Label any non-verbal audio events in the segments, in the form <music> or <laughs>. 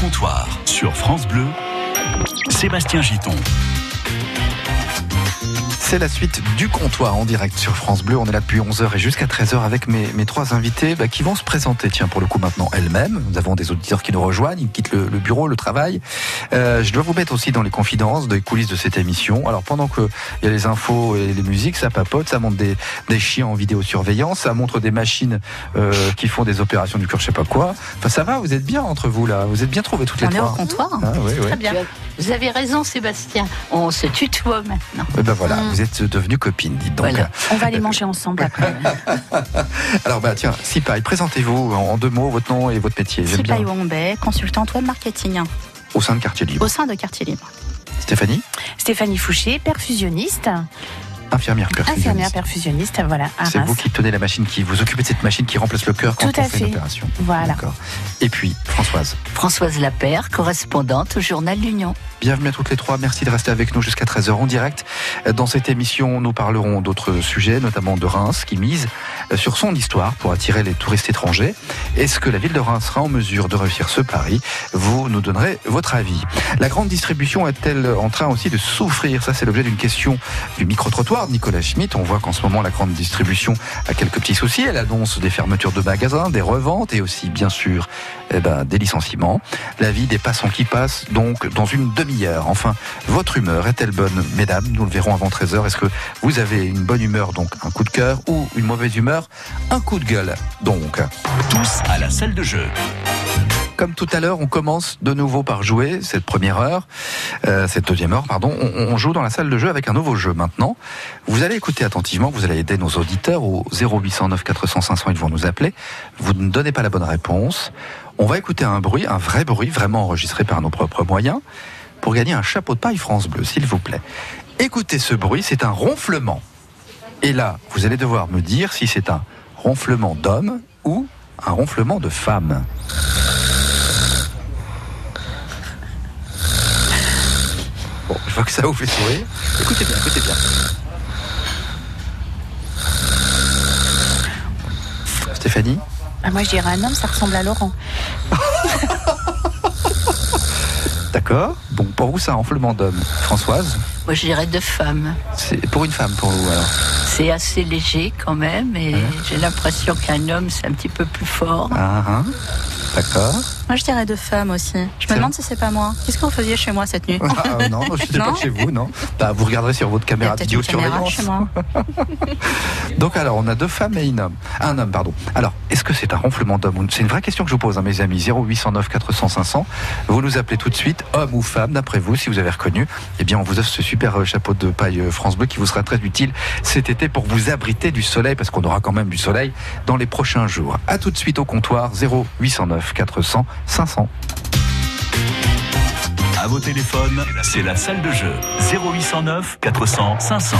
comptoir sur France Bleu, Sébastien Giton. C'est la suite du comptoir en direct sur France Bleu. On est là depuis 11h et jusqu'à 13h avec mes, mes trois invités bah, qui vont se présenter, tiens, pour le coup maintenant elles-mêmes. Nous avons des auditeurs qui nous rejoignent, ils quittent le, le bureau, le travail. Euh, je dois vous mettre aussi dans les confidences, des coulisses de cette émission. Alors pendant qu'il y a les infos et les musiques, ça papote, ça montre des, des chiens en vidéosurveillance, ça montre des machines euh, qui font des opérations du cœur, je sais pas quoi. Enfin ça va, vous êtes bien entre vous là, vous êtes bien trouvés toutes les On est au trois. comptoir. Ah, oui, oui. Très bien. Vous avez raison, Sébastien. On se tutoie maintenant. Eh ben voilà, Mm. vous êtes devenus copines, dites donc. Voilà. On va aller manger ensemble après. <laughs> Alors bah tiens, Sipaï, présentez-vous en deux mots votre nom et votre métier. Sipaï Wombay, consultante web marketing Au sein de Quartier Libre. au sein de Quartier Libre. Stéphanie, Stéphanie Fouché, perfusionniste, infirmière perfusionniste. infirmière perfusionniste, voilà, C'est vous qui tenez la machine, qui vous occupez de cette machine qui remplace le cœur quand Tout on à fait une fait. opération. Voilà. Et puis, Françoise, Françoise Lapère, correspondante au journal L'Union. Bienvenue à toutes les trois. Merci de rester avec nous jusqu'à 13h en direct. Dans cette émission, nous parlerons d'autres sujets, notamment de Reims, qui mise sur son histoire pour attirer les touristes étrangers. Est-ce que la ville de Reims sera en mesure de réussir ce pari? Vous nous donnerez votre avis. La grande distribution est-elle en train aussi de souffrir? Ça, c'est l'objet d'une question du micro-trottoir Nicolas Schmitt. On voit qu'en ce moment, la grande distribution a quelques petits soucis. Elle annonce des fermetures de magasins, des reventes et aussi, bien sûr, eh ben, des licenciements. La vie des passants qui passent, donc, dans une demi-heure. Enfin, votre humeur est-elle bonne, mesdames? Nous le verrons avant 13h. Est-ce que vous avez une bonne humeur, donc un coup de cœur, ou une mauvaise humeur, un coup de gueule Donc, Tous à la salle de jeu. comme tout à l'heure, on commence de nouveau par jouer cette première heure, euh, cette deuxième heure, pardon. On, on joue dans la salle de jeu avec un nouveau jeu maintenant. Vous allez écouter attentivement, vous allez aider nos auditeurs au 0809 400 500, ils vont nous appeler. Vous ne donnez pas la bonne réponse. On va écouter un bruit, un vrai bruit, vraiment enregistré par nos propres moyens, pour gagner un chapeau de paille France Bleu, s'il vous plaît. Écoutez ce bruit, c'est un ronflement. Et là, vous allez devoir me dire si c'est un ronflement d'homme ou un ronflement de femme. Bon, je vois que ça vous fait sourire. Écoutez bien, écoutez bien. Stéphanie? Ah, moi, je dirais un homme, ça ressemble à Laurent. <laughs> D'accord. Bon, pour vous, c'est un ronflement d'homme. Françoise Moi, je dirais de femmes. C'est pour une femme, pour vous, alors. C'est assez léger quand même, et j'ai l'impression qu'un homme, c'est un petit peu plus fort. Ah, ah. D'accord. Moi, je dirais de femmes aussi. Je me demande si c'est pas moi. Qu'est-ce que vous faisiez chez moi cette nuit Ah, non, je n'étais pas chez vous, non. Bah, vous regarderez sur votre caméra de une vidéosurveillance. chez moi. <laughs> Donc alors, on a deux femmes et un homme. Un homme, pardon. Alors, est-ce que c'est un ronflement d'homme ou- C'est une vraie question que je vous pose, hein, mes amis. 0809 400 500. Vous nous appelez tout de suite, homme ou femme, d'après vous, si vous avez reconnu. Eh bien, on vous offre ce super euh, chapeau de paille euh, France Bleu qui vous sera très utile cet été pour vous abriter du soleil, parce qu'on aura quand même du soleil dans les prochains jours. À tout de suite au comptoir 0809 400 500. À vos téléphones, c'est la salle de jeu. 0809 400 500.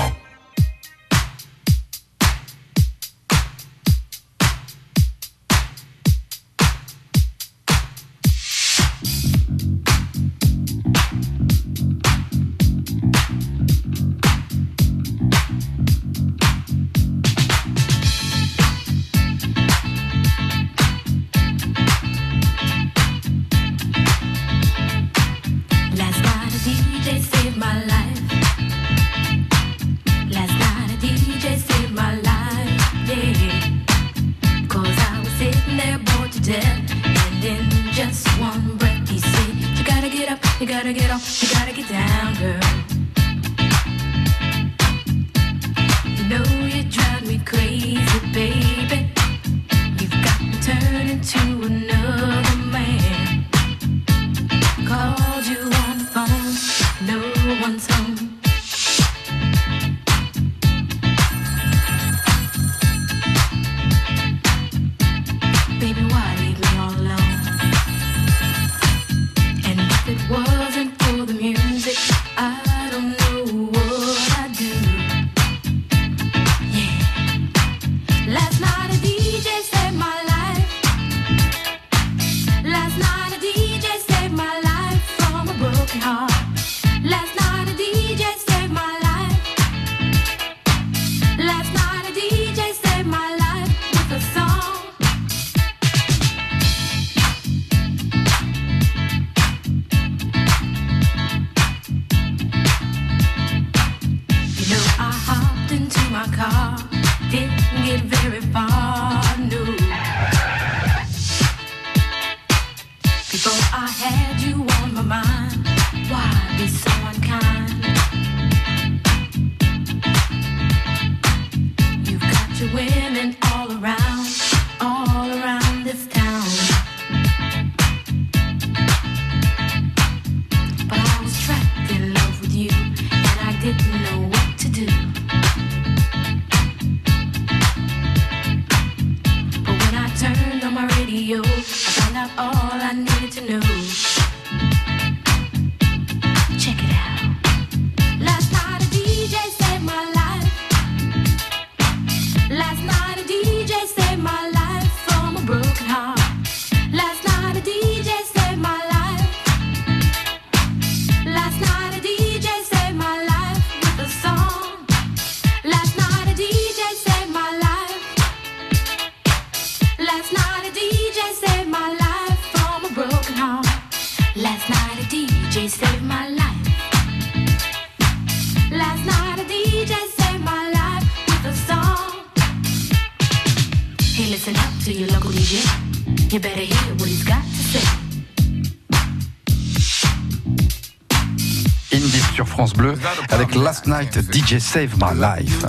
Last Night DJ Save My Life.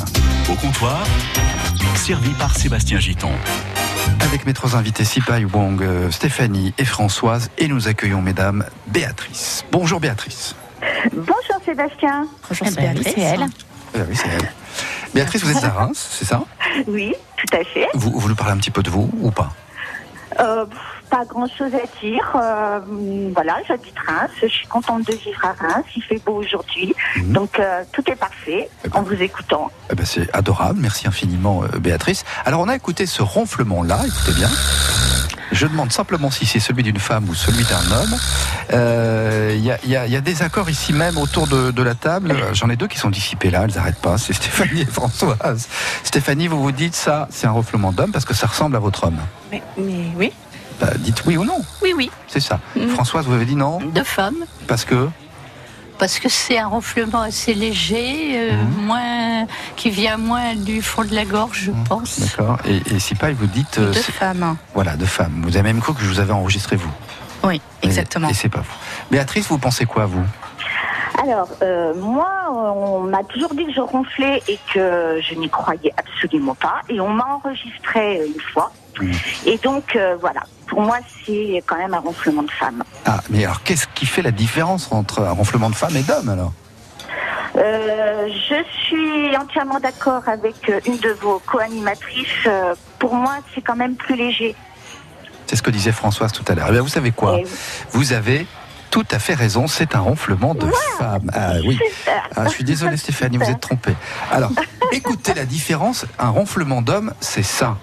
Au comptoir, servi par Sébastien Giton. Avec mes trois invités Sipai Wong, euh, Stéphanie et Françoise. Et nous accueillons mesdames Béatrice. Bonjour Béatrice. Bonjour Sébastien. Bonjour, Eh ben oui, c'est elle. Ah oui, c'est elle. Béatrice, vous êtes à Reims, c'est ça? Oui, tout à fait. vous, vous nous parlez un petit peu de vous ou pas? Euh, pas grand chose à dire. Euh, voilà, j'habite Reims. Je suis contente de vivre à Reims. Il fait beau aujourd'hui. Mhm. Donc euh, tout est parfait Eh ben. en vous écoutant. Eh ben, C'est adorable, merci infiniment euh, Béatrice. Alors on a écouté ce ronflement-là, écoutez bien. Je demande simplement si c'est celui d'une femme ou celui d'un homme. Euh, Il y, a, il y a- il y a des accords ici même autour de, de la table. J'en ai deux qui sont dissipés là, elles n'arrêtent pas. C'est Stéphanie et Françoise. Stéphanie, vous vous dites ça, c'est un ronflement d'homme parce que ça ressemble à votre homme. Mais, mais oui. Bah, dites oui ou non, Oui, oui, c'est ça. Mhm. Françoise, vous avez dit non de femmes. parce que Parce que c'est un ronflement assez léger, euh, Mhm. moins, qui vient moins du fond de la gorge, je pense. D'accord. Et, et si pas, vous dites euh, c'est- femmes. voilà de femmes. Vous avez même cru que je vous avais enregistré vous. Oui, Et- exactement. Et, c'est pas vous. Béatrice, vous pensez quoi vous? Alors, euh, moi, on m'a toujours dit que je ronflais et que je n'y croyais absolument pas. Et on m'a enregistré une fois. Mhm. Et donc, euh, voilà. Pour moi, c'est quand même un ronflement de femme. Ah, mais alors qu'est-ce qui fait la différence entre un ronflement de femme et d'homme alors? Euh, je suis entièrement d'accord avec euh, une de vos co-animatrices. Pour moi, c'est quand même plus léger. C'est ce que disait Françoise tout à l'heure. Eh bien, vous savez quoi? Vous avez tout à fait raison, c'est un ronflement de femme. Ah oui. Ah, je suis désolé <laughs> Stéphanie, vous êtes trompée. Alors, <laughs> écoutez la différence, un ronflement d'homme, c'est ça.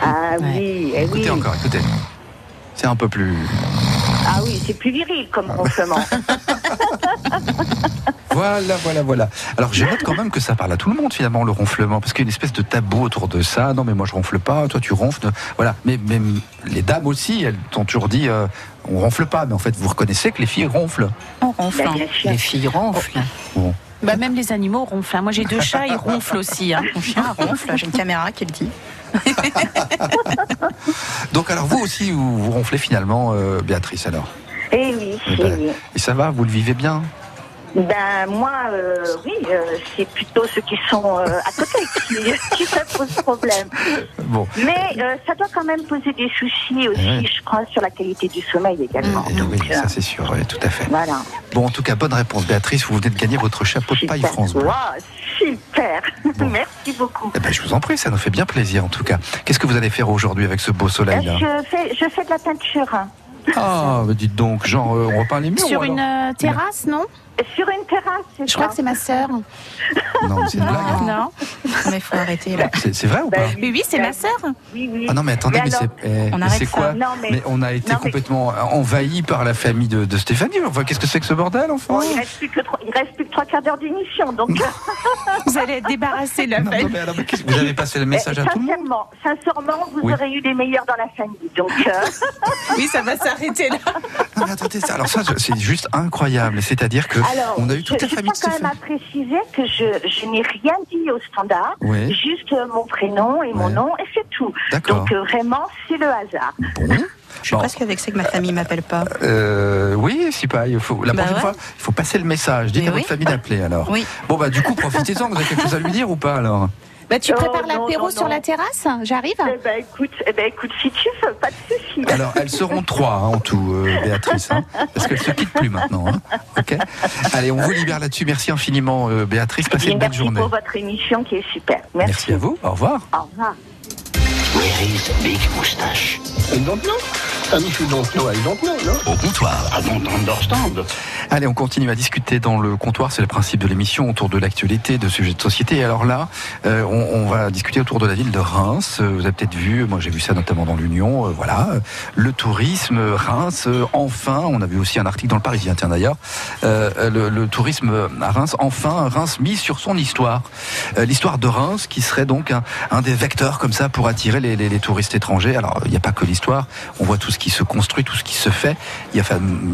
Ah oui, eh oui. Écoutez encore, écoutez. C'est un peu plus... Ah oui, c'est plus viril comme ronflement. <laughs> Voilà, voilà, voilà. Alors, je note quand même que ça parle à tout le monde finalement, le ronflement, parce qu'il y a une espèce de tabou autour de ça. Non, mais moi je ronfle pas, toi tu ronfles. Voilà. Mais même les dames aussi, elles t'ont toujours dit, euh, on ronfle pas. Mais en fait, vous reconnaissez que les filles ronflent. On ronfle. Bah, bien sûr. Les filles ronflent. Bah, même les animaux ronflent. hein. Moi, j'ai deux chats, ils ronflent aussi. hein. Mon chien ronfle. J'ai une caméra qui le dit. <laughs> Donc, alors vous aussi, vous, vous ronflez finalement, euh, Béatrice, alors? Eh oui, Eh eh ben, oui. Et ça va, vous le vivez bien? Ben moi, euh, oui, euh, c'est plutôt ceux qui sont euh, à côté <laughs> qui, qui ça pose problème. Bon. Mais euh, ça doit quand même poser des soucis aussi, Ouais. je crois, sur la qualité du sommeil également. Donc, oui, ça c'est sûr, oui, tout à fait. voilà. Bon, en tout cas, bonne réponse, Béatrice. Vous venez de gagner votre chapeau de paille. France. Waouh, super. Bon. <laughs> Merci beaucoup. Eh ben, je vous en prie, ça nous fait bien plaisir, en tout cas. Qu'est-ce que vous allez faire aujourd'hui avec ce beau Euh, soleil-là je, fais, je fais de la peinture. Ah, bah dites donc, genre, euh, on repeint les murs Sur une euh, terrasse, non? Sur une terrasse, c'est Je crois que c'est ma sœur. Non, mais c'est une blague. hein. Non Mais il faut arrêter là. C'est c'est vrai ou pas Ben Oui, oui, c'est ma sœur. Oui, oui. Ah non, mais attendez, Mais mais, alors, c'est eh, on mais arrête c'est ça. quoi Non, mais- Mais on a été non, mais- complètement envahi par la famille de, de Stéphanie. Enfin, qu'est-ce que c'est que ce bordel, enfin Bon, il reste plus que trois, il reste plus que trois quarts d'heure d'émission, donc. <laughs> Vous allez être débarrassé de la Non, non, famille. mais alors, mais qu'est-ce que vous avez passé le message à tout le monde sincèrement, sincèrement, vous Oui. aurez eu des meilleurs dans la famille. Donc, euh, Oui, ça va s'arrêter là. Non, mais attendez, ça, alors ça, je- c'est juste incroyable. C'est-à-dire que alors, on a eu toute je, la famille quand même à préciser que je, je n'ai rien dit au standard, juste euh, mon prénom et mon nom, et c'est tout. D'accord. Donc, euh, vraiment, c'est le hasard. Bon. Je suis Bon. presque vexée que ma famille m'appelle pas. Euh, oui, si pas. Il faut, la Bah prochaine ouais. fois, il faut passer le message. Dites Mais à votre famille d'appeler alors. Oui. Bon bah du coup, profitez-en. Vous avez quelque chose à lui dire ou pas alors? Bah, tu Oh, prépares non, l'apéro non, sur non. la terrasse J'arrive Eh ben, écoute, eh ben, écoute, si tu veux, pas de souci. Alors, elles seront trois hein, en tout, euh, Béatrice, hein, parce qu'elles se quittent plus maintenant. Hein. Ok? Allez, on vous libère là-dessus. Merci infiniment, euh, Béatrice. Passez une belle merci journée. pour votre émission qui est super. Merci. Merci à vous. Au revoir. Au revoir. Where is Big Moustache? I don't I don't know? Au comptoir, understand. Allez, on continue à discuter dans le comptoir. C'est le principe de l'émission autour de l'actualité, de sujets de société. Et alors là, euh, on, on va discuter autour de la ville de Reims. Euh, Vous avez peut-être vu, moi j'ai vu ça notamment dans l'Union. euh, voilà, le tourisme, Reims. euh, enfin, on a vu aussi un article dans le Parisien, tiens d'ailleurs. Le, le tourisme à Reims. Enfin, Reims mise sur son histoire. L'histoire de Reims, qui serait donc un, un des vecteurs comme ça pour attirer les- les touristes étrangers. Alors, il n'y a pas que l'histoire. On voit tout ce qui se construit, tout ce qui se fait. Il y a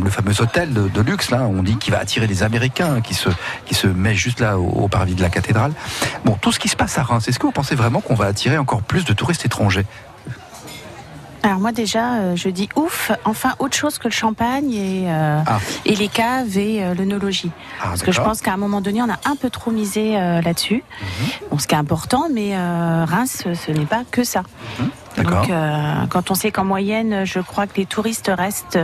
le fameux hôtel de, de luxe, là. On dit qu'il va attirer les Américains, qui se, qui se met juste là au, au parvis de la cathédrale. Bon, tout ce qui se passe à Reims, est-ce que vous pensez vraiment qu'on va attirer encore plus de touristes étrangers? Alors moi déjà, euh, je dis ouf, enfin autre chose que le champagne et, euh, Ah. et les caves et euh, l'œnologie. Ah, Parce que je pense qu'à un moment donné, on a un peu trop misé euh, là-dessus. Mhm. Bon, ce qui est important, mais Reims, ce n'est pas que ça. D'accord. Donc, euh, quand on sait qu'en moyenne, je crois que les touristes restent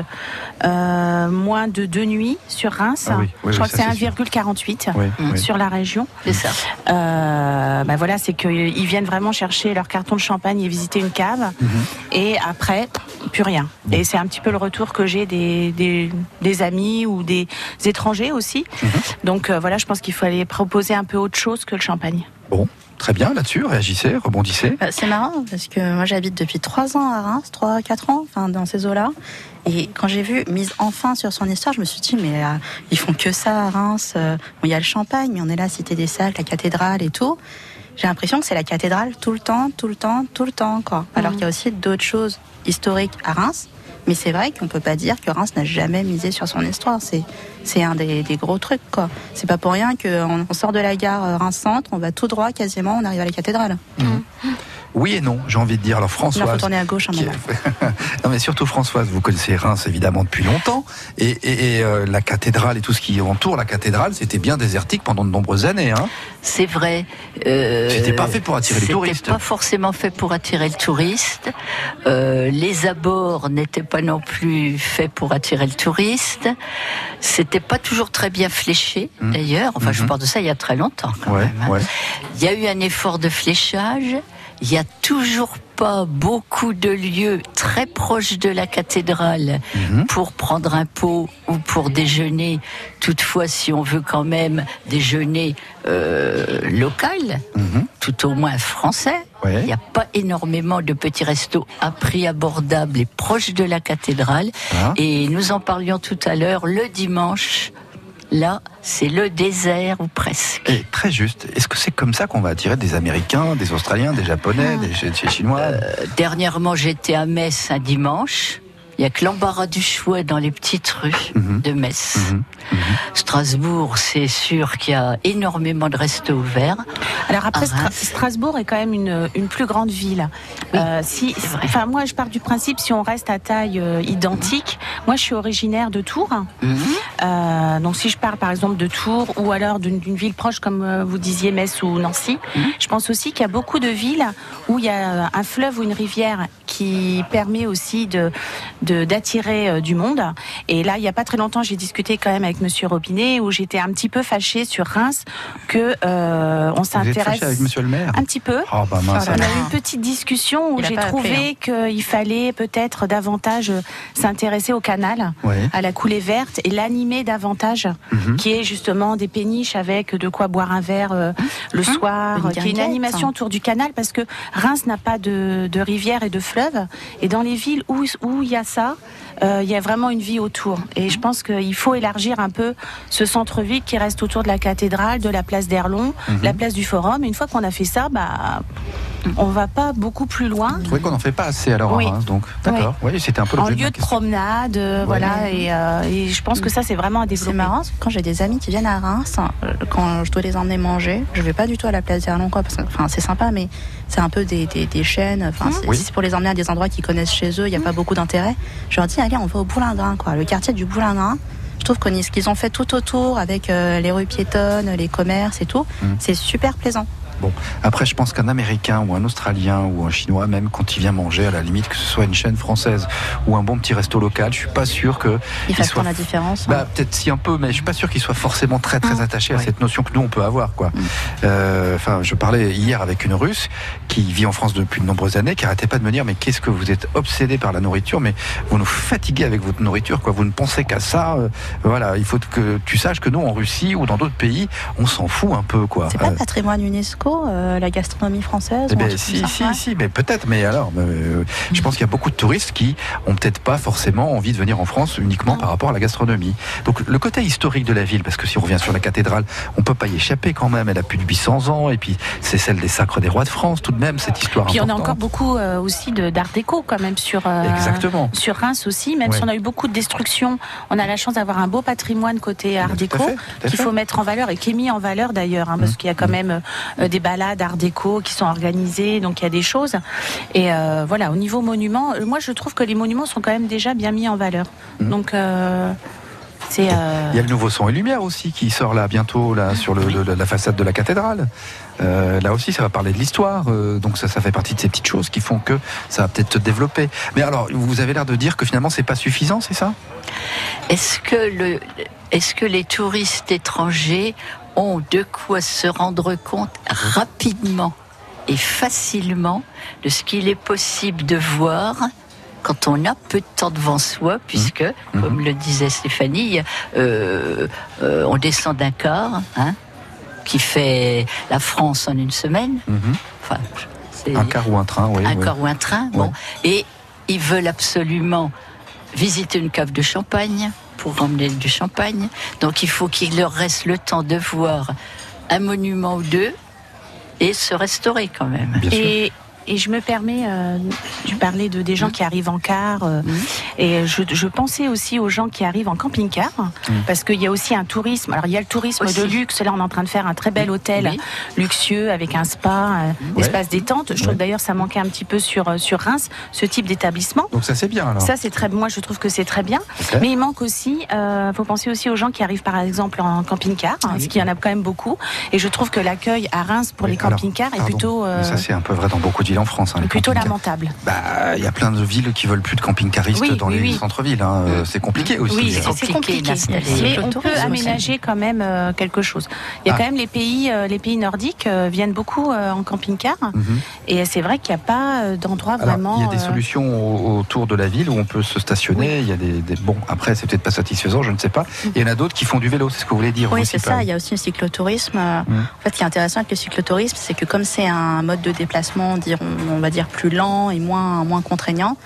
euh, moins de deux nuits sur Reims, Ah oui, oui, je crois oui, que c'est c'est sûr. 1,48 Oui, oui. sur la région. C'est ça. Euh, bah voilà, c'est qu'ils viennent vraiment chercher leur carton de champagne et visiter une cave. Mhm. Et après, plus rien. Et c'est un petit peu le retour que j'ai des, des, des amis ou des étrangers aussi. Mhm. Donc euh, voilà, je pense qu'il faut aller proposer un peu autre chose que le champagne. Bon, très bien là-dessus. Réagissez, rebondissez. Euh, C'est marrant parce que moi j'habite depuis 3 ans à Reims, 3 4 ans, enfin dans ces eaux-là. Et quand j'ai vu mise enfin sur son histoire, je me suis dit mais euh, ils font que ça à Reims. Euh, bon, il y a le champagne, mais on est là cité des salles, la cathédrale et tout. J'ai l'impression que c'est la cathédrale tout le temps, tout le temps, tout le temps quoi. Alors qu'il y a aussi d'autres choses historiques à Reims. Mais c'est vrai qu'on peut pas dire que Reims n'a jamais misé sur son histoire. C'est un des, gros trucs quoi. C'est pas pour rien qu'on on sort de la gare euh, Reims Centre, on va tout droit quasiment, on arrive à la cathédrale. Oui et non, j'ai envie de dire. Alors Il Françoise. faut tourner à gauche qui- moment. <laughs> non mais surtout Françoise, vous connaissez Reims évidemment depuis longtemps et, et- et, euh, la cathédrale et tout ce qui entoure la cathédrale, c'était bien désertique pendant de nombreuses années. Hein. C'est vrai. Euh, C'était pas fait pour attirer les touristes. C'était pas forcément fait pour attirer le touriste. Euh, les abords n'étaient pas non plus faits pour attirer le touriste. C'était pas toujours très bien fléché, Mm. d'ailleurs. Enfin, je Mhm. parle de ça il y a très longtemps. Quand Ouais, même, hein. ouais. Il y a eu un effort de fléchage. Il y a toujours pas beaucoup de lieux très proches de la cathédrale Mhm. pour prendre un pot ou pour déjeuner. Toutefois, si on veut quand même déjeuner euh, local, Mhm. tout au moins français, Ouais. il n'y a pas énormément de petits restos à prix abordable et proches de la cathédrale. Ah. Et nous en parlions tout à l'heure, le dimanche, là, c'est le désert ou presque. Et très juste. Est-ce que c'est comme ça qu'on va attirer des Américains, des Australiens, des Japonais, des, des- des Chinois Euh, Dernièrement, j'étais à Metz un dimanche. Il n'y a que l'embarras du choix dans les petites rues Mhm. de Metz. Mhm. Strasbourg, c'est sûr qu'il y a énormément de restos ouverts. Alors après, Stra-. Strasbourg est quand même une, une plus grande ville. Oui, Euh, si, enfin moi, je pars du principe si on reste à taille euh, identique. Moi, je suis originaire de Tours. Mhm. Euh, donc si je parle par exemple de Tours ou alors d'une ville proche comme euh, vous disiez Metz ou Nancy, Mhm. je pense aussi qu'il y a beaucoup de villes où il y a un fleuve ou une rivière qui permet aussi de de- d'attirer euh, du monde. Et là, il n'y a pas très longtemps, j'ai discuté quand même avec Monsieur Robinet où j'étais un petit peu fâchée sur Reims que euh, on s'intéresse avec Monsieur le maire un petit peu. Oh bah mince. On a eu une petite discussion où j'ai trouvé qu'il fallait peut-être davantage s'intéresser au canal, Ouais. à la coulée verte et l'animer davantage, Mhm. qui est justement des péniches avec de quoi boire un verre euh, le soir, Une euh, qui est une animation autour du canal parce que Reims n'a pas de, de rivière et de fleuve. Et dans les villes où où il y a ça, euh, il y a vraiment une vie autour. Et je pense qu'il faut élargir un peu ce centre-ville qui reste autour de la cathédrale, de la place d'Erlon, Mhm. la place du Forum. Et une fois qu'on a fait ça, bah, on va pas beaucoup plus loin. Vous trouvez qu'on n'en fait pas assez alors Oui. à Reims, donc d'accord. Oui, c'était un peu En de lieu de promenade, euh, voilà, et, euh, et je pense que ça c'est vraiment à développer. C'est marrant, quand j'ai des amis qui viennent à Reims, quand je dois les emmener manger, je vais pas du tout à la place d'Erlon, quoi, parce que, enfin, c'est sympa, mais c'est un peu des, des, des chaînes, enfin, c'est- Oui. si c'est pour les emmener à des endroits qu'ils connaissent chez eux, il n'y a pas beaucoup d'intérêt. Je leur dis, allez, on va au Boulingrin, quoi, le quartier du Boulingrin. Je trouve qu'on ce qu'ils ont fait tout autour avec euh, les rues piétonnes, les commerces et tout, Mm. c'est super plaisant. Bon, après, je pense qu'un Américain ou un Australien ou un Chinois, même quand il vient manger, à la limite, que ce soit une chaîne française ou un bon petit resto local, je suis pas sûr que il fassent soit la différence. hein. Bah, peut-être si un peu, mais je suis pas sûr qu'il soit forcément très très Mm. attaché à Oui. cette notion que nous on peut avoir quoi. Euh, Enfin, je parlais hier avec une Russe qui vit en France depuis de nombreuses années, qui arrêtait pas de me dire mais qu'est-ce que vous êtes obsédé par la nourriture, mais vous nous fatiguez avec votre nourriture quoi. Vous ne pensez qu'à ça. euh, voilà, il faut que tu saches que nous en Russie ou dans d'autres pays, on s'en fout un peu quoi. C'est pas Euh, patrimoine UNESCO euh, la gastronomie française Eh ben, si, ça si, Ouais. si, mais peut-être. Mais alors, euh, je pense qu'il y a beaucoup de touristes qui ont peut-être pas forcément envie de venir en France uniquement par rapport à la gastronomie. Donc le côté historique de la ville, parce que si on revient sur la cathédrale, on peut pas y échapper quand même. Elle a plus de 800 ans, et puis c'est celle des sacres des rois de France, tout de même cette histoire Puis on a encore beaucoup euh, aussi d'art déco quand même sur Exactement. sur Reims aussi. Même Ouais. si on a eu beaucoup de destruction, on a la chance d'avoir un beau patrimoine côté art Tout à déco qu'il faut mettre en valeur et qui est mis en valeur d'ailleurs, hein, parce Mmh. qu'il y a quand même euh, des balades art déco qui sont organisées, donc il y a des choses. Et euh, voilà, au niveau monument, euh, moi je trouve que les monuments sont quand même déjà bien mis en valeur. Mmh. Donc euh, c'est euh, Il y a le nouveau son et lumière aussi qui sort là bientôt là sur le, le- la façade de la cathédrale. Euh, là aussi, ça va parler de l'histoire. euh, donc ça, ça fait partie de ces petites choses qui font que ça va peut-être se développer. Mais alors, vous avez l'air de dire que finalement, c'est pas suffisant, c'est ça? Est-ce que, le, est-ce que les touristes étrangers ont de quoi se rendre compte rapidement et facilement de ce qu'il est possible de voir quand on a peu de temps devant soi, puisque, Mhm. comme le disait Stéphanie, euh, euh, on descend d'un car, hein, qui fait la France en une semaine. Enfin, c'est Un car ou un train, oui. un oui. car ou un train. Bon. Et ils veulent absolument visiter une cave de champagne pour emmener du champagne. Donc il faut qu'il leur reste le temps de voir un monument ou deux et se restaurer quand même. Bien sûr. Et, et je me permets, euh, tu parlais de des gens qui arrivent en car, euh, et je, je pensais aussi aux gens qui arrivent en camping-car, parce qu'il y a aussi un tourisme. Alors il y a le tourisme Aussi. de luxe. Là, on est en train de faire un très bel hôtel Oui. luxueux avec un spa, un Ouais. espace détente. Je trouve Ouais. d'ailleurs ça manquait un petit peu sur euh, sur Reims, ce type d'établissement. Donc ça, c'est bien alors. Ça c'est très, moi je trouve que c'est très bien. Mais il manque aussi, euh, faut penser aussi aux gens qui arrivent par exemple en camping-car, hein, parce qu'il y en a quand même beaucoup. Et je trouve que l'accueil à Reims pour les camping-cars est plutôt euh, Ça, c'est un peu vrai dans beaucoup de villes en France. hein, les plutôt lamentable. Bah, il y a plein de villes qui veulent plus de camping-caristes Oui, dans oui, les oui. centres-villes. hein. Euh, C'est compliqué aussi. Oui, hein. c'est- compliqué compliqué. Mais on peut aménager quand même euh, quelque chose. Il y a Ah. quand même les pays, euh, les pays nordiques euh, viennent beaucoup euh, en camping-car, Mhm. et c'est vrai qu'il n'y a pas euh, d'endroit vraiment. il y a des euh, solutions au- autour de la ville où on peut se stationner. Il y a des, des- bon, après, c'est peut-être pas satisfaisant, je ne sais pas. Il y en a d'autres qui font du vélo, c'est ce que vous voulez dire. Oui, c'est ça. Il y a aussi le cyclotourisme. Mm. En fait, ce qui est intéressant avec le cyclotourisme, c'est que comme c'est un mode de déplacement, dirons, on va dire plus lent et moins moins contraignant,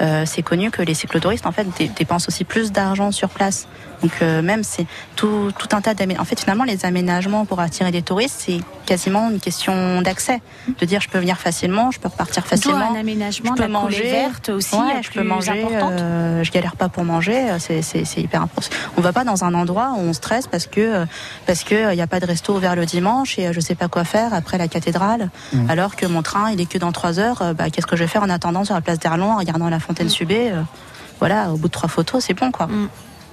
euh, c'est connu que les cyclotouristes en fait dé- dépensent aussi plus d'argent sur place. Donc euh, même c'est tout, tout un tas d'aménagements. En fait, finalement, les aménagements pour attirer des touristes, c'est quasiment une question d'accès, de dire je peux venir facilement, je peux repartir facilement. un aménagement je de peux la coulée manger. verte aussi, Ouais, je peux manger. euh, je galère pas pour manger. euh, C'est c'est- c'est hyper important. On va pas dans un endroit où on stresse parce que euh, parce que il y a pas de resto ouvert le dimanche et je sais pas quoi faire après la cathédrale. Mm. Alors que mon train il est que dans trois heures. bah, Qu'est-ce que je vais faire en attendant sur la place d'Erlon en regardant la fontaine Subé euh, Voilà, au bout de trois photos, c'est bon quoi.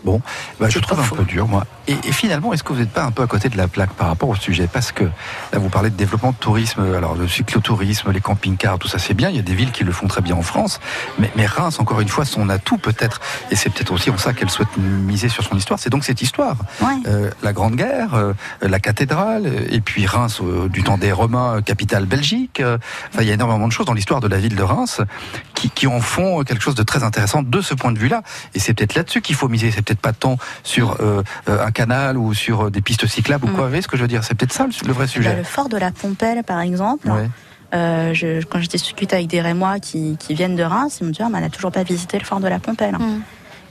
Bon, bah, je trouve un faux. peu dur, moi. Et, et finalement, est-ce que vous n'êtes pas un peu à côté de la plaque par rapport au sujet? Parce que là, vous parlez de développement de tourisme, alors le cyclotourisme, les camping-cars, tout ça, c'est bien. Il y a des villes qui le font très bien en France. Mais, mais Reims, encore une fois, son atout peut-être, et c'est peut-être aussi en ça qu'elle souhaite miser sur son histoire, c'est donc cette histoire. Ouais. Euh, la Grande Guerre, euh, la cathédrale, et puis Reims euh, du temps des Romains, euh, capitale Belgique. euh, Enfin, il y a énormément de choses dans l'histoire de la ville de Reims qui, qui en font quelque chose de très intéressant de ce point de vue-là. Et c'est peut-être là-dessus qu'il faut miser. C'est peut-être pas tant sur euh, euh, un canal ou sur euh, des pistes cyclables ou Mm. quoi. Vous voyez ce que je veux dire C'est peut-être ça le, vrai Bah, sujet. le fort de la Pompelle, par exemple. Ouais. euh, je, quand j'étais discuté avec des Rémois qui, qui viennent de Reims, ils me disaient ah, mais elle a toujours pas visité le fort de la Pompelle. Mm.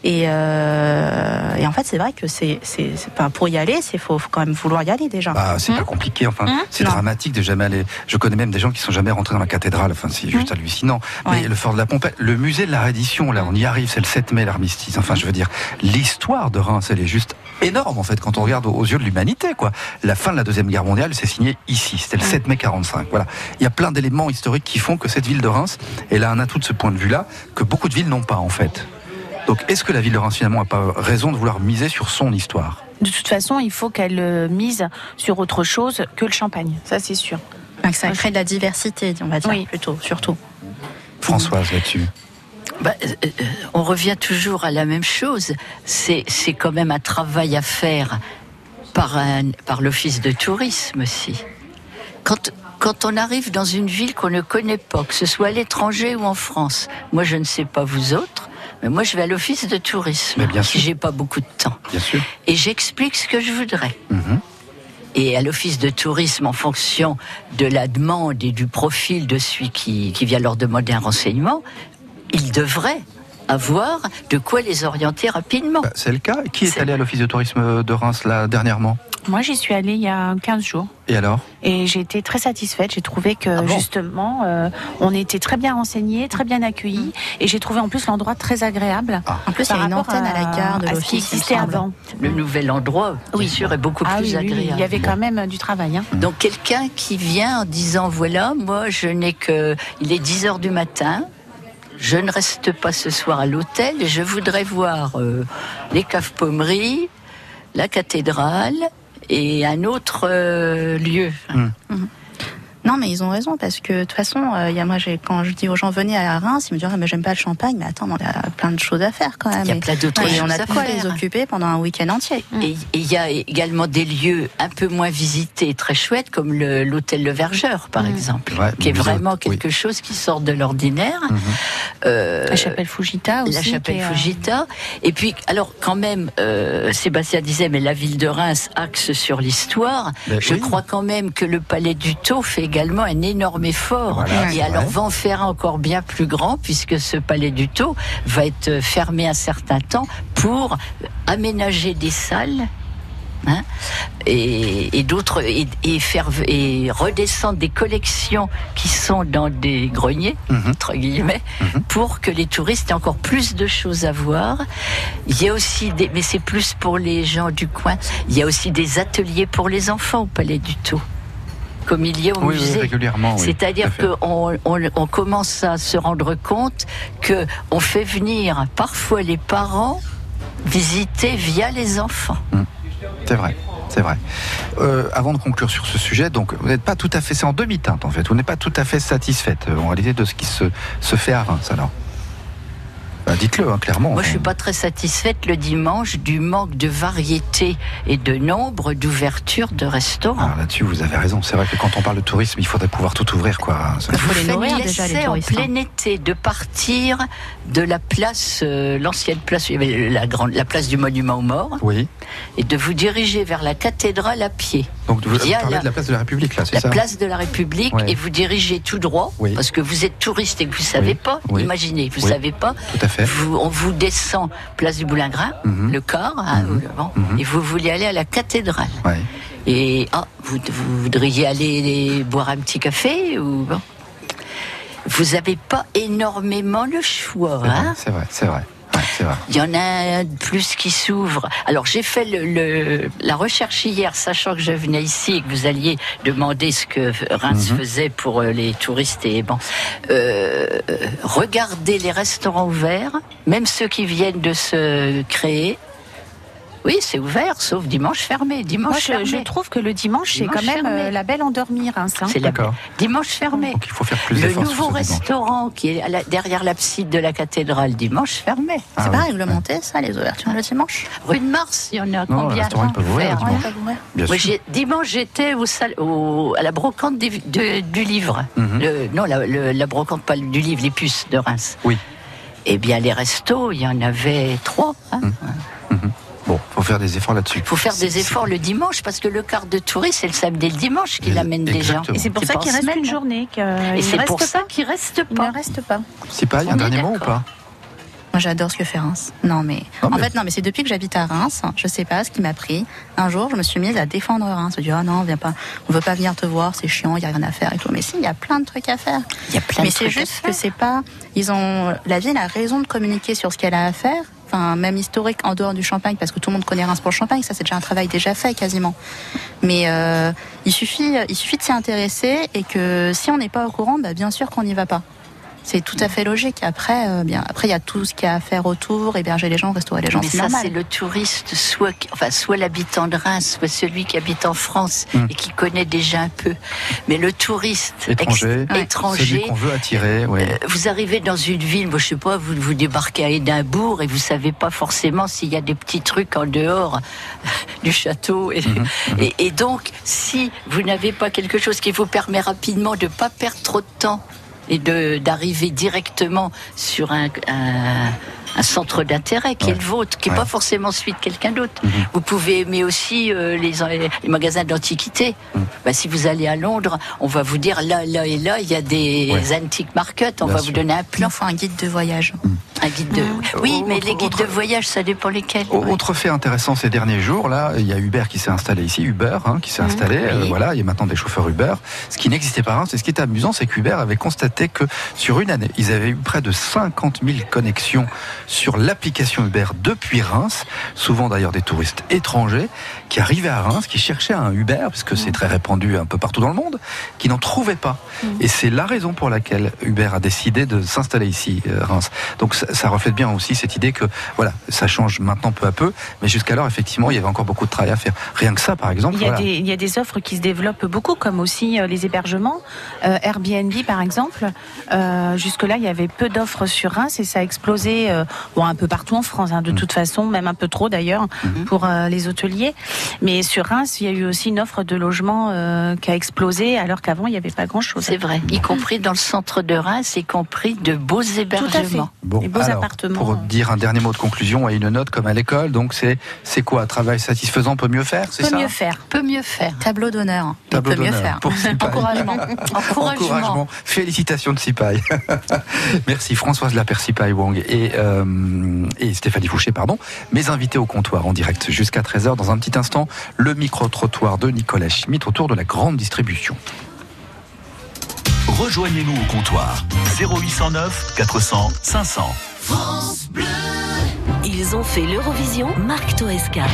Et, euh, et en fait, c'est vrai que c'est, c'est, c'est pas pour y aller, c'est faut, faut quand même vouloir y aller déjà. Bah, c'est pas compliqué. Enfin, Hum c'est dramatique de jamais aller. Je connais même des gens qui sont jamais rentrés dans la cathédrale. Enfin, c'est juste hallucinant. Mais Ouais. le fort de la Pompée, le musée de la Reddition, là, on y arrive. C'est le 7 mai, l'armistice. Enfin, je veux dire, l'histoire de Reims, elle est juste énorme en fait quand on regarde aux, yeux de l'humanité. Quoi. La fin de la deuxième guerre mondiale, c'est signé ici. C'était le 7 mai 45. Voilà. Il y a plein d'éléments historiques qui font que cette ville de Reims, elle a un atout de ce point de vue-là que beaucoup de villes n'ont pas en fait. Donc, est-ce que la ville de Reims finalement a pas raison de vouloir miser sur son histoire? De toute façon, il faut qu'elle euh, mise sur autre chose que le champagne. Ça, c'est sûr. Enfin, que ça crée de la diversité, on va dire Oui. plutôt, surtout. Françoise là-dessus. Bah, euh, euh, on revient toujours à la même chose. C'est, c'est quand même un travail à faire par, un, par l'office de tourisme aussi. Quand, quand on arrive dans une ville qu'on ne connaît pas, que ce soit à l'étranger ou en France, moi je ne sais pas vous autres, mais moi je vais à l'office de tourisme Mais bien si j'ai pas beaucoup de temps. Bien sûr. Et j'explique ce que je voudrais. Mhm. Et à l'office de tourisme, en fonction de la demande et du profil de celui qui, qui vient leur demander un renseignement, ils devraient avoir de quoi les orienter rapidement. Bah, C'est le cas. Qui est, C'est- allé à l'office de tourisme de Reims là dernièrement? Moi, j'y suis allée il y a 15 jours. Et alors? Et j'ai été très satisfaite. J'ai trouvé que Ah bon? justement, euh, on était très bien renseignés, très bien accueillis, et j'ai trouvé en plus l'endroit très agréable. En plus, il y a une antenne à, la gare de qui l'office. me existait avant. Le nouvel endroit, bien Oui. sûr, est beaucoup Ah plus oui, oui, oui, agréable. il y avait quand même du travail. Hein. Donc quelqu'un qui vient en disant voilà, moi je n'ai que il est 10 heures du matin. Je ne reste pas ce soir à l'hôtel. Je voudrais voir euh, les caves pommeries, la cathédrale et un autre euh, lieu. Non, mais ils ont raison parce que de toute façon, euh, il y a moi, j'ai quand je dis aux gens venez à Reims, ils me disent ah, mais j'aime pas le champagne, mais attends, mais on a plein de choses à faire quand même. Il y a Et- plein d'autres et choses on a à de quoi faire. les occuper pendant un week-end entier. Et et il y a également des lieux un peu moins visités, très chouettes, comme le- l'hôtel Le Vergeur, par exemple, Ouais, qui est vraiment autres, oui. quelque chose qui sort de l'ordinaire. Mhm. Euh, La chapelle Fujita aussi. la chapelle euh, Fujita. Et puis, alors quand même, euh, Sébastien disait, mais la ville de Reims axe sur l'histoire. Ben Je oui. crois quand même que le palais du Tau fait également un énorme effort. Voilà, Et alors vrai. va en faire encore bien plus grand, puisque ce palais du Tau va être fermé un certain temps pour aménager des salles. hein, et, et d'autres et, et faire et redescendre des collections qui sont dans des greniers Mhm. entre guillemets Mhm. pour que les touristes aient encore plus de choses à voir. Il y a aussi des, mais c'est plus pour les gens du coin. Il y a aussi des ateliers pour les enfants au Palais du Tau, comme il y a au Oui, oui, musée. régulièrement. C'est-à-dire qu'on on, on commence à se rendre compte que on fait venir parfois les parents visiter via les enfants. C'est vrai, c'est vrai. Euh, avant de conclure sur ce sujet, donc vous n'êtes pas tout à fait, c'est en demi-teinte en fait, vous n'êtes pas tout à fait satisfaite euh, en réalité de ce qui se, se fait à Reims alors. Bah, Dites-le hein, clairement. Moi, je suis pas très satisfaite le dimanche du manque de variété et de nombre d'ouvertures de restaurants. Alors là-dessus, vous avez raison. C'est vrai que quand on parle de tourisme, il faudrait pouvoir tout ouvrir, quoi. Il faut les Vous nourrir faites déjà les l'essai en touristes. hein. plein été de partir de la place, euh, l'ancienne place, la grande, la place du Monument aux Morts, Oui. et de vous diriger vers la cathédrale à pied. Donc vous Via parlez la- de la place de la République, là, c'est la ça place de la République Ouais. et vous dirigez tout droit Oui. parce que vous êtes touriste et que vous savez Oui. pas. Oui. Imaginez, vous Oui. savez pas. Tout à fait. Vous, on vous descend place du Boulingrin, Mhm. le corps, hein, Mhm. bon, Mhm. et vous voulez aller à la cathédrale. Ouais. Et ah, vous, vous voudriez aller boire un petit café ou bon. Vous n'avez pas énormément le choix. C'est vrai, Hein c'est vrai, c'est vrai. Vrai. il y en a un de plus qui s'ouvre. Alors j'ai fait le, le- la recherche hier, sachant que je venais ici et que vous alliez demander ce que Reims Mhm. faisait pour euh, les touristes et bon. Euh, regardez les restaurants ouverts, même ceux qui viennent de se créer. Oui, c'est ouvert, sauf dimanche fermé. Dimanche Moi, je, fermé. je trouve que le dimanche, c'est quand même fermé. euh, la belle endormie, Reims. hein. C'est la D'accord. dimanche fermé. Donc il faut faire plus Le nouveau dimanche. restaurant qui est la- derrière l'abside de la cathédrale, dimanche fermé. Ah C'est oui. pas réglementé ça, les ouvertures le dimanche Rue de Mars, il y en a Non, combien ouvrir le Faire. dimanche. Ouais, j'étais au sal- au- à la brocante des- de- du livre. Mhm. Le- non, la, le- la brocante, pas du livre, les puces de Reims. Oui. Eh bien, les restos, il y en avait trois. hein. Bon, faut faire des efforts là-dessus. Il faut faire des C'est- efforts le dimanche parce que le quart de touristes, c'est le samedi et le dimanche qu'il Et- amène des gens. exactement. Et c'est pour C'est ça qu'il reste une journée. Et il c'est ne pour reste ça pas. qu'il reste Il pas. ne reste pas. C'est pas, il y a un dernier mot ou pas Moi, j'adore ce que fait Reims. Non, mais, Non, en mais- fait, non, mais c'est depuis que j'habite à Reims. Je sais pas ce qui m'a pris. Un jour, je me suis mise à défendre Reims. Je me dis, ah non, viens pas, on veut pas venir te voir, c'est chiant, il y a rien à faire et tout. Mais si, il y a plein de trucs à faire. Il y a plein mais de c'est trucs à juste faire. que c'est pas, ils ont, la ville a raison de communiquer sur ce qu'elle a à faire. Même historique en dehors du champagne, parce que tout le monde connaît Reims pour le champagne, ça c'est déjà un travail déjà fait quasiment. Mais euh, il suffit, il suffit de s'y intéresser et que si on n'est pas au courant, bah, bien sûr qu'on n'y va pas. C'est tout à fait logique. Après, euh, bien, après il y a tout ce qu'il y a à faire autour, héberger les gens, restaurer les gens, Mais c'est ça, c'est le touriste, soit, qui- enfin, soit l'habitant de Reims, soit celui qui habite en France Hmm. et qui connaît déjà un peu. Mais le touriste Étranger. ex- Celui étranger qu'on veut attirer. Euh, vous arrivez dans une ville, moi je sais pas, vous, vous débarquez à Édimbourg et vous savez pas forcément s'il y a des petits trucs en dehors <laughs> du château. Et, Mhm, et- et donc, si vous n'avez pas quelque chose qui vous permet rapidement de pas perdre trop de temps et d'arriver directement sur un, un- un centre d'intérêt qui est le vôtre, qui n'est Ouais. pas forcément celui de quelqu'un d'autre. Mhm. Vous pouvez aimer aussi euh, les, les magasins d'antiquité. Mhm. Bah, si vous allez à Londres, on va vous dire là, là et là, il y a des Ouais. antiques market. On Bien va sûr. vous donner un plan, en faut un guide de voyage. un guide de. Oui, mais Autre- les guides autre- de voyage, ça dépend lesquels. Autre fait intéressant ces derniers jours, là, il y a Uber qui s'est installé ici, Uber hein, qui s'est installé. euh, voilà, il y a maintenant des chauffeurs Uber. Ce qui n'existait pas avant, c'est ce qui est amusant, c'est qu'Uber avait constaté que sur une année, ils avaient eu près de 50 000 connexions sur l'application Uber depuis Reims, souvent d'ailleurs des touristes étrangers qui arrivaient à Reims, qui cherchaient un Uber, parce que c'est très répandu un peu partout dans le monde, qui n'en trouvaient pas. Et c'est la raison pour laquelle Uber a décidé de s'installer ici, euh, Reims. Donc ça, ça reflète bien aussi cette idée que voilà, ça change maintenant peu à peu, mais jusqu'alors effectivement il y avait encore beaucoup de travail à faire. Rien que ça, par exemple. Il y, a voilà. des, il y a des offres qui se développent beaucoup, comme aussi euh, les hébergements. Euh, Airbnb, par exemple. Euh, Jusque-là, il y avait peu d'offres sur Reims et ça a explosé euh, bon, un peu partout en France, hein, de Mm. toute façon, même un peu trop d'ailleurs, Mm-hmm. pour euh, les hôteliers. Mais sur Reims, il y a eu aussi une offre de logement euh, qui a explosé, alors qu'avant, il n'y avait pas grand-chose. C'est vrai, y compris dans le centre de Reims, y compris de beaux Tout à fait. hébergements. Bon, Les beaux alors, appartements. Pour dire un dernier mot de conclusion et une note comme à l'école, donc c'est c'est quoi? Travail satisfaisant peut mieux faire, c'est Peut ça? mieux faire. Peut mieux faire. Tableau d'honneur. Tableau peut mieux d'honneur faire. pour. <laughs> Encouragement. Encouragement. Félicitations de Sipaï. <laughs> Merci Françoise Lapercipaï Wang et, euh, et Stéphanie Fouché, pardon. Mes invités au comptoir en direct jusqu'à 13h. Dans un petit instant, le micro-trottoir de Nicolas Schmitt autour de la grande distribution. Rejoignez-nous au comptoir 0809 400 500. Ils ont fait l'Eurovision Marc Toesca.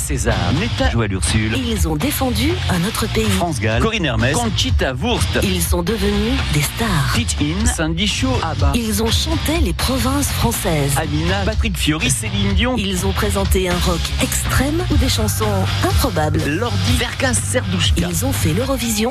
César, Netta, Joël Ursule, Ils ont défendu un autre pays. France Gall, Corinne Hermès, Conchita Wurst, Ils sont devenus des stars. Teach In, Sandy Shaw, Abba, Ils ont chanté les provinces françaises. Amina, Patrick Fiori, Céline Dion, Ils ont présenté un rock extrême ou des chansons improbables. Lordi, Verka, Serdouchka. Ils ont fait l'Eurovision.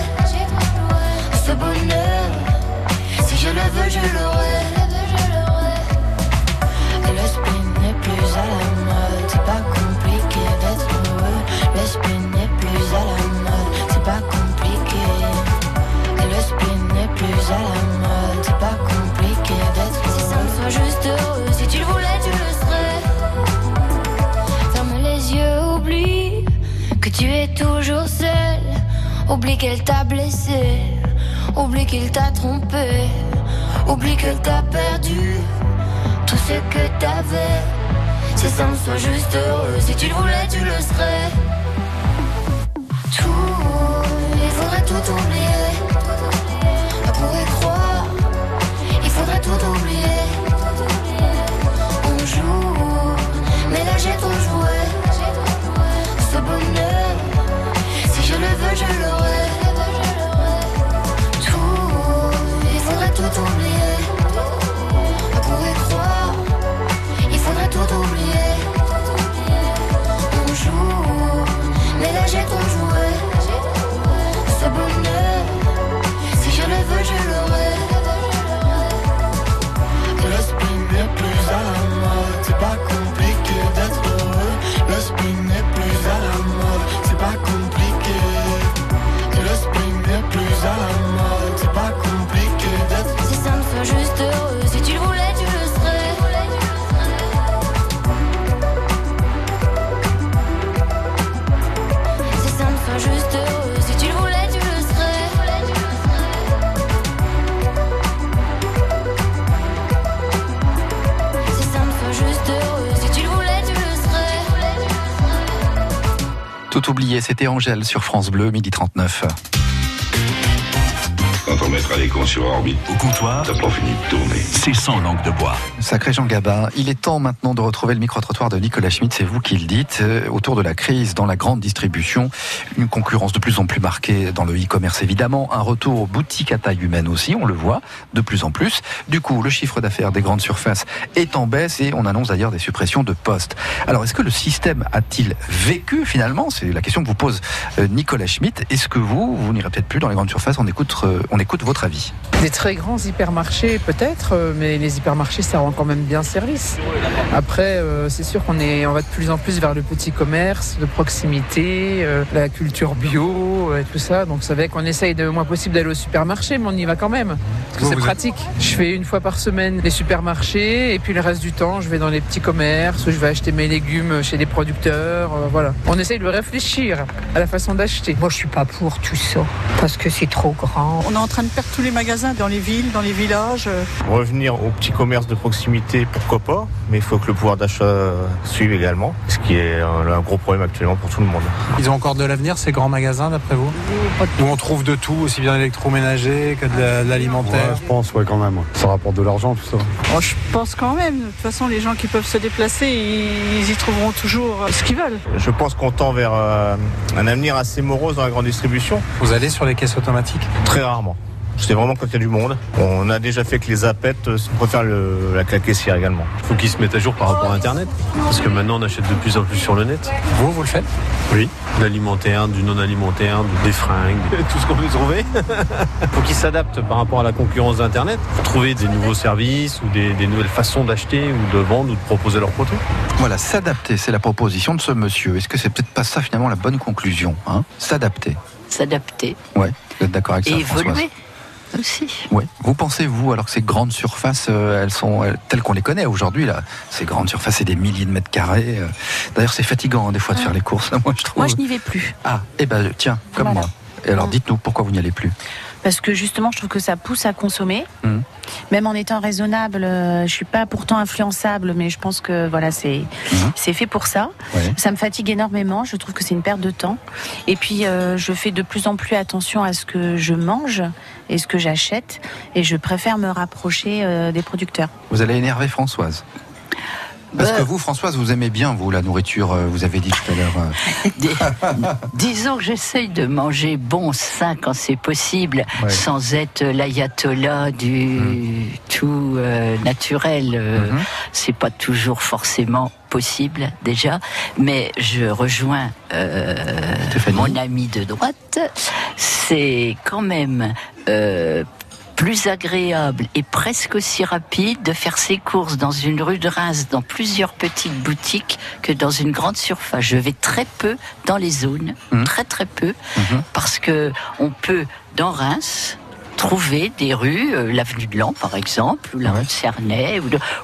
Ce bonheur, si je le veux, je l'aurai. Et le spin n'est plus à la mode. C'est pas compliqué d'être heureux. Le spin n'est plus à la mode. C'est pas compliqué. Et le spleen n'est plus à la mode C'est pas compliqué d'être heureux Si ça me soit juste heureux Si tu le voulais tu le serais Ferme les yeux, oublie Que tu es toujours seul Oublie qu'elle t'a blessé Oublie qu'il t'a trompé. Oublie qu'elle t'a perdu Tout ce que t'avais. Si ça me soit juste heureux Si tu le voulais tu le serais. Tout, il faudrait tout oublier. C'était Angèle sur France Bleu, midi 39. Quand on mettra les cons sur orbite, Au comptoir, t'as pas fini de tourner. c'est sans langue de bois. Sacré Jean Gabin, il est temps maintenant de retrouver le micro-trottoir de Nicolas Schmitt, c'est vous qui le dites, euh, autour de la crise dans la grande distribution, une concurrence de plus en plus marquée dans le e-commerce évidemment, un retour aux boutiques à taille humaine aussi, on le voit de plus en plus. Du coup, le chiffre d'affaires des grandes surfaces est en baisse et on annonce d'ailleurs des suppressions de postes. Alors, est-ce que le système a-t-il vécu finalement? C'est la question que vous pose euh, Nicolas Schmitt. Est-ce que vous, vous n'irez peut-être plus dans les grandes surfaces? On écoute, euh, on écoute votre avis. Des très grands hypermarchés peut-être, mais les hypermarchés ça rend quand même bien service. Après, euh, c'est sûr qu'on est, on va de plus en plus vers le petit commerce, de proximité, euh, la culture bio euh, et tout ça. Donc c'est vrai qu'on essaye de moins possible d'aller au supermarché, mais on y va quand même parce que c'est êtes- pratique. Je fais une fois par semaine les supermarchés et puis le reste du temps, je vais dans les petits commerces, je vais acheter mes légumes chez les producteurs. euh, voilà. On essaye de réfléchir à la façon d'acheter. Moi, je suis pas pour tout ça parce que c'est trop grand. On est en train de perdre tous les magasins dans les villes, dans les villages. Revenir aux petits commerces de proximité, pourquoi pas, mais il faut que le pouvoir d'achat suive également, ce qui est un, un gros problème actuellement pour tout le monde. Ils ont encore de l'avenir, ces grands magasins, d'après vous? Où on trouve de tout, aussi bien l'électroménager que de la- de l'alimentaire je pense, ouais, quand même. Ça rapporte de l'argent, tout ça. Oh, je pense quand même. De toute façon, les gens qui peuvent se déplacer, ils y trouveront toujours ce qu'ils veulent. Je pense qu'on tend vers euh, un avenir assez morose dans la grande distribution. Vous allez sur les caisses automatiques? Très rarement. C'est vraiment quand il y a du monde. On a déjà fait que les appettes, euh, on préfère le, la caissière également. Il faut qu'ils se mettent à jour par rapport à Internet. Parce que maintenant, on achète de plus en plus sur le net. Vous, vous le faites? Oui. De l'alimentaire, du non-alimentaire, des fringues, <laughs> tout ce qu'on peut trouver. Il <laughs> faut qu'ils s'adaptent par rapport à la concurrence d'Internet. Pour trouver des nouveaux services ou des, des nouvelles façons d'acheter ou de vendre ou de proposer leurs produits. Voilà, s'adapter, c'est la proposition de ce monsieur. Est-ce que c'est peut-être pas ça finalement la bonne conclusion hein? S'adapter. S'adapter. Ouais, vous êtes d'accord avec ça, Et Françoise? évoluer aussi. Ouais. Vous pensez, vous, alors que ces grandes surfaces, euh, elles sont elles- telles qu'on les connaît aujourd'hui, là, ces grandes surfaces, c'est des milliers de mètres carrés. euh. D'ailleurs, c'est fatigant, hein, des fois, de faire les courses, <laughs> moi, je trouve. Moi, je n'y vais plus. Ah, eh ben, tiens, comme Voilà. moi. Et alors, dites-nous pourquoi vous n'y allez plus. Parce que justement, je trouve que ça pousse à consommer. Mhm. Même en étant raisonnable, euh, je suis pas pourtant influençable, mais je pense que voilà, c'est c'est fait pour ça. Ouais. Ça me fatigue énormément. Je trouve que c'est une perte de temps. Et puis, euh, je fais de plus en plus attention à ce que je mange et ce que j'achète, et je préfère me rapprocher euh, des producteurs. Vous allez énerver Françoise. Parce Bah. que vous, Françoise, vous aimez bien, vous, la nourriture, euh, vous avez dit tout à l'heure. euh, <laughs> disons que j'essaye de manger bon, sain quand c'est possible, Ouais. sans être l'ayatollah du tout euh, naturel. Euh, C'est pas toujours forcément possible déjà, mais je rejoins euh, mon ami de droite. C'est quand même euh, plus agréable et presque aussi rapide de faire ses courses dans une rue de Reims, dans plusieurs petites boutiques, que dans une grande surface. Je vais très peu dans les zones, très très peu, parce que on peut dans Reims trouver des rues, euh, l'avenue de Lan par exemple, ou la rue de Cernay,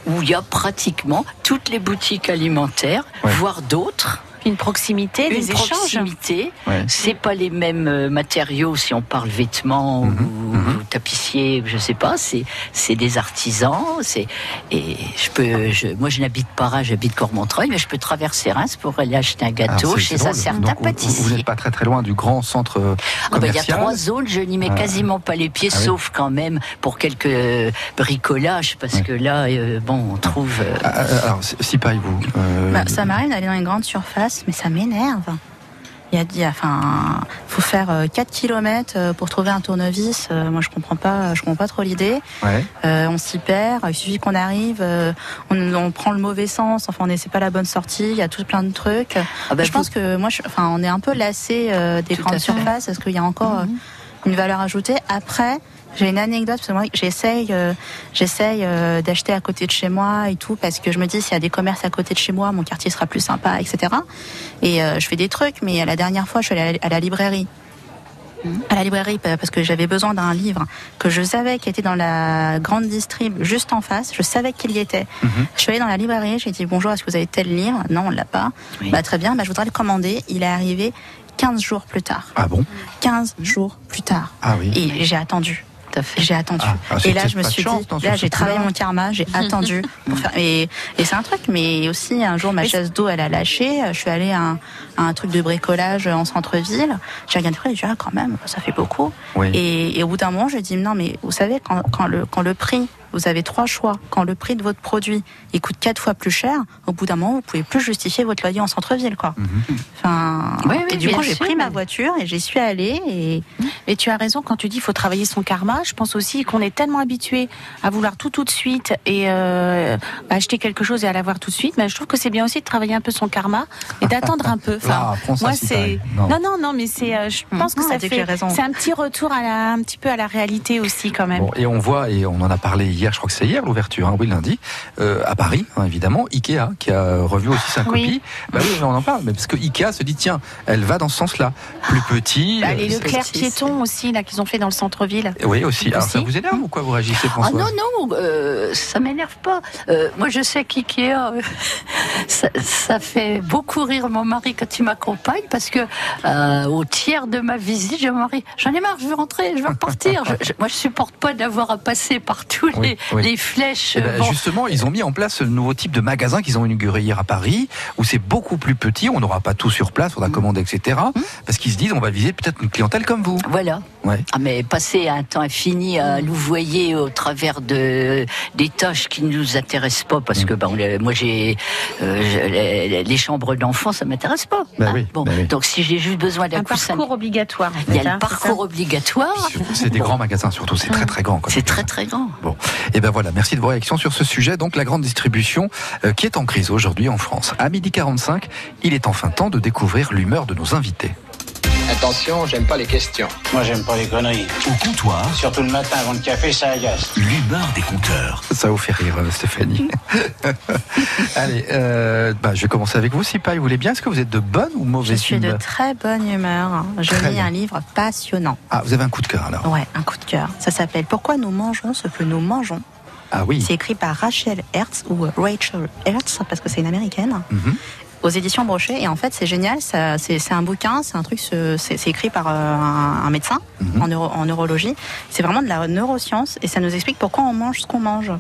où il y a pratiquement toutes les boutiques alimentaires, voire d'autres. Une proximité, Une des échanges. proximité. Ouais. C'est pas les mêmes euh, matériaux si on parle vêtements Mhm. ou, ou tapissiers, je sais pas. C'est c'est des artisans. C'est et je peux. Je, moi, je n'habite pas Reims, j'habite Cormontreuil, mais je peux traverser Reims pour aller acheter un gâteau c'est- chez un certain Donc, vous- pâtissier. n'êtes pas très très loin du grand centre euh, Ah bah, il y a trois zones, je n'y mets Ah. quasiment pas les pieds, Ah oui. sauf quand même pour quelques bricolages, parce que là, euh, bon, on trouve. euh, Ah, ah, alors, si pareil, vous. euh, Bah, ça m'arrive d'aller dans une grande mais ça m'énerve. Il y a, il y a- enfin, faut faire euh, 4 km pour trouver un tournevis. Euh, moi, je comprends pas, je comprends pas trop l'idée. Ouais. Euh, on s'y perd. Il suffit qu'on arrive, euh, on, on prend le mauvais sens. Enfin, on c'est pas la bonne sortie. Il y a tout plein de trucs. bah, je pense que moi, je- enfin, on est un peu lassé euh, des Tout grandes surfaces parce qu'il y a encore euh, une valeur ajoutée? Après. J'ai une anecdote parce que moi j'essaye, euh, j'essaye euh, d'acheter à côté de chez moi et tout parce que je me dis s'il y a des commerces à côté de chez moi, mon quartier sera plus sympa, etc. Et euh, je fais des trucs, mais la dernière fois je suis allée à la, librairie à la librairie pa- parce que j'avais besoin d'un livre que je savais qui était dans la grande distrib juste en face. Je savais qu'il y était. Je suis allée dans la librairie, j'ai dit bonjour, est-ce que vous avez tel livre? Non, on l'a pas. Bah très bien, bah, je voudrais le commander. Il est arrivé 15 jours plus tard. Ah bon? 15 jours plus tard. Ah oui. Et j'ai attendu. À fait. J'ai attendu. Ah, et c'est là, je me suis chance, dit, là, j'ai travaillé mon karma, j'ai <laughs> attendu. Pour faire... Et, et c'est un truc, mais aussi un jour, ma chaise d'eau, elle a lâché. Je suis allée à un, à un truc de bricolage en centre-ville. J'ai regardé après, j'ai dit, ah, quand même, ça fait beaucoup. Oui. Et, et au bout d'un moment, je dis, non, mais vous savez, quand, quand, le, quand le prix, vous avez trois choix. Quand le prix de votre produit, il coûte quatre fois plus cher, au bout d'un moment, vous pouvez plus justifier votre loyer en centre-ville, quoi. Enfin, Oui, oui, et du coup, j'ai pris ma voiture et j'y suis allée et Et tu as raison quand tu dis qu'il faut travailler son karma. Je pense aussi qu'on est tellement habitué à vouloir tout tout de suite et euh, acheter quelque chose et à l'avoir tout de suite. Mais je trouve que c'est bien aussi de travailler un peu son karma et d'attendre un peu. <laughs> Ah, prends ça, moi c'est. Non. non. non non mais c'est euh, je pense que non, ça que fait c'est un petit retour à la, un petit peu à la réalité aussi quand même. Bon, et on voit, et on en a parlé hier, je crois que c'est hier l'ouverture, hein, oui, lundi, euh, à Paris, hein, évidemment, Ikea, qui a revu aussi sa Oui. copie. Bah oui, on en parle, mais parce que Ikea se dit, tiens, elle va dans ce sens-là. Plus petit. Bah, euh, les c'est- Leclerc piétons aussi là qu'ils ont fait dans le centre-ville. Oui, aussi. Alors, ça vous énerve ou quoi vous réagissez, Ah François non, non, euh, ça m'énerve pas. Euh, moi, je sais qu'IKEA, euh, <laughs> ça, ça fait beaucoup rire mon mari quand il m'accompagne parce que euh, au tiers de ma visite, j'ai mon mari, j'en ai marre, je veux rentrer, je veux repartir. Je- je- moi, je supporte pas d'avoir à passer par tous Oui, les, oui. les flèches. Eh ben, Bon. Justement, ils ont mis en place ce nouveau type de magasin qu'ils ont inauguré hier à Paris, où c'est beaucoup plus petit, on n'aura pas tout sur place, on a commandé, etc. Parce qu'ils se disent, on va viser peut-être une clientèle comme vous. Voilà. Ouais. Ah, mais passer un temps infini à louvoyer au travers de des tâches qui ne nous intéressent pas, parce que ben, on moi j'ai euh, les, les chambres d'enfants, ça m'intéresse pas. Ben hein. oui, bon, ben oui. donc si j'ai juste besoin d'un Un coussin, parcours obligatoire. il y a le parcours obligatoire. C'est des grands magasins surtout, c'est très très grand. C'est très très grand. Bon, et ben voilà, merci de vos réactions sur ce sujet. Donc la grande distribution euh, qui est en crise aujourd'hui en France. À midi 45, il est enfin temps de découvrir l'humeur de nos invités. Attention, j'aime pas les questions. Moi, j'aime pas les conneries. Au comptoir, Surtout le matin avant le café, ça agace. l'humeur des compteurs. Ça vous fait rire, euh, Stéphanie. <laughs> Allez, euh, bah, je vais commencer avec vous, Sipa. Vous voulez bien Est-ce que vous êtes de bonne ou je mauvaise suis de humeur très bonne humeur. Je Très lis bien. un livre passionnant. Ah, vous avez un coup de cœur alors Ouais, un coup de cœur. Ça s'appelle Pourquoi nous mangeons ce que nous mangeons. Ah oui. C'est écrit par Rachel Hertz ou Rachel Hertz parce que c'est une américaine. Mhm. Aux éditions Brochet et en fait c'est génial, c'est un bouquin, c'est un truc, c'est écrit par euh, un, un médecin Mhm. en, neuro- en neurologie. C'est vraiment de la neuroscience et ça nous explique pourquoi on mange ce qu'on mange.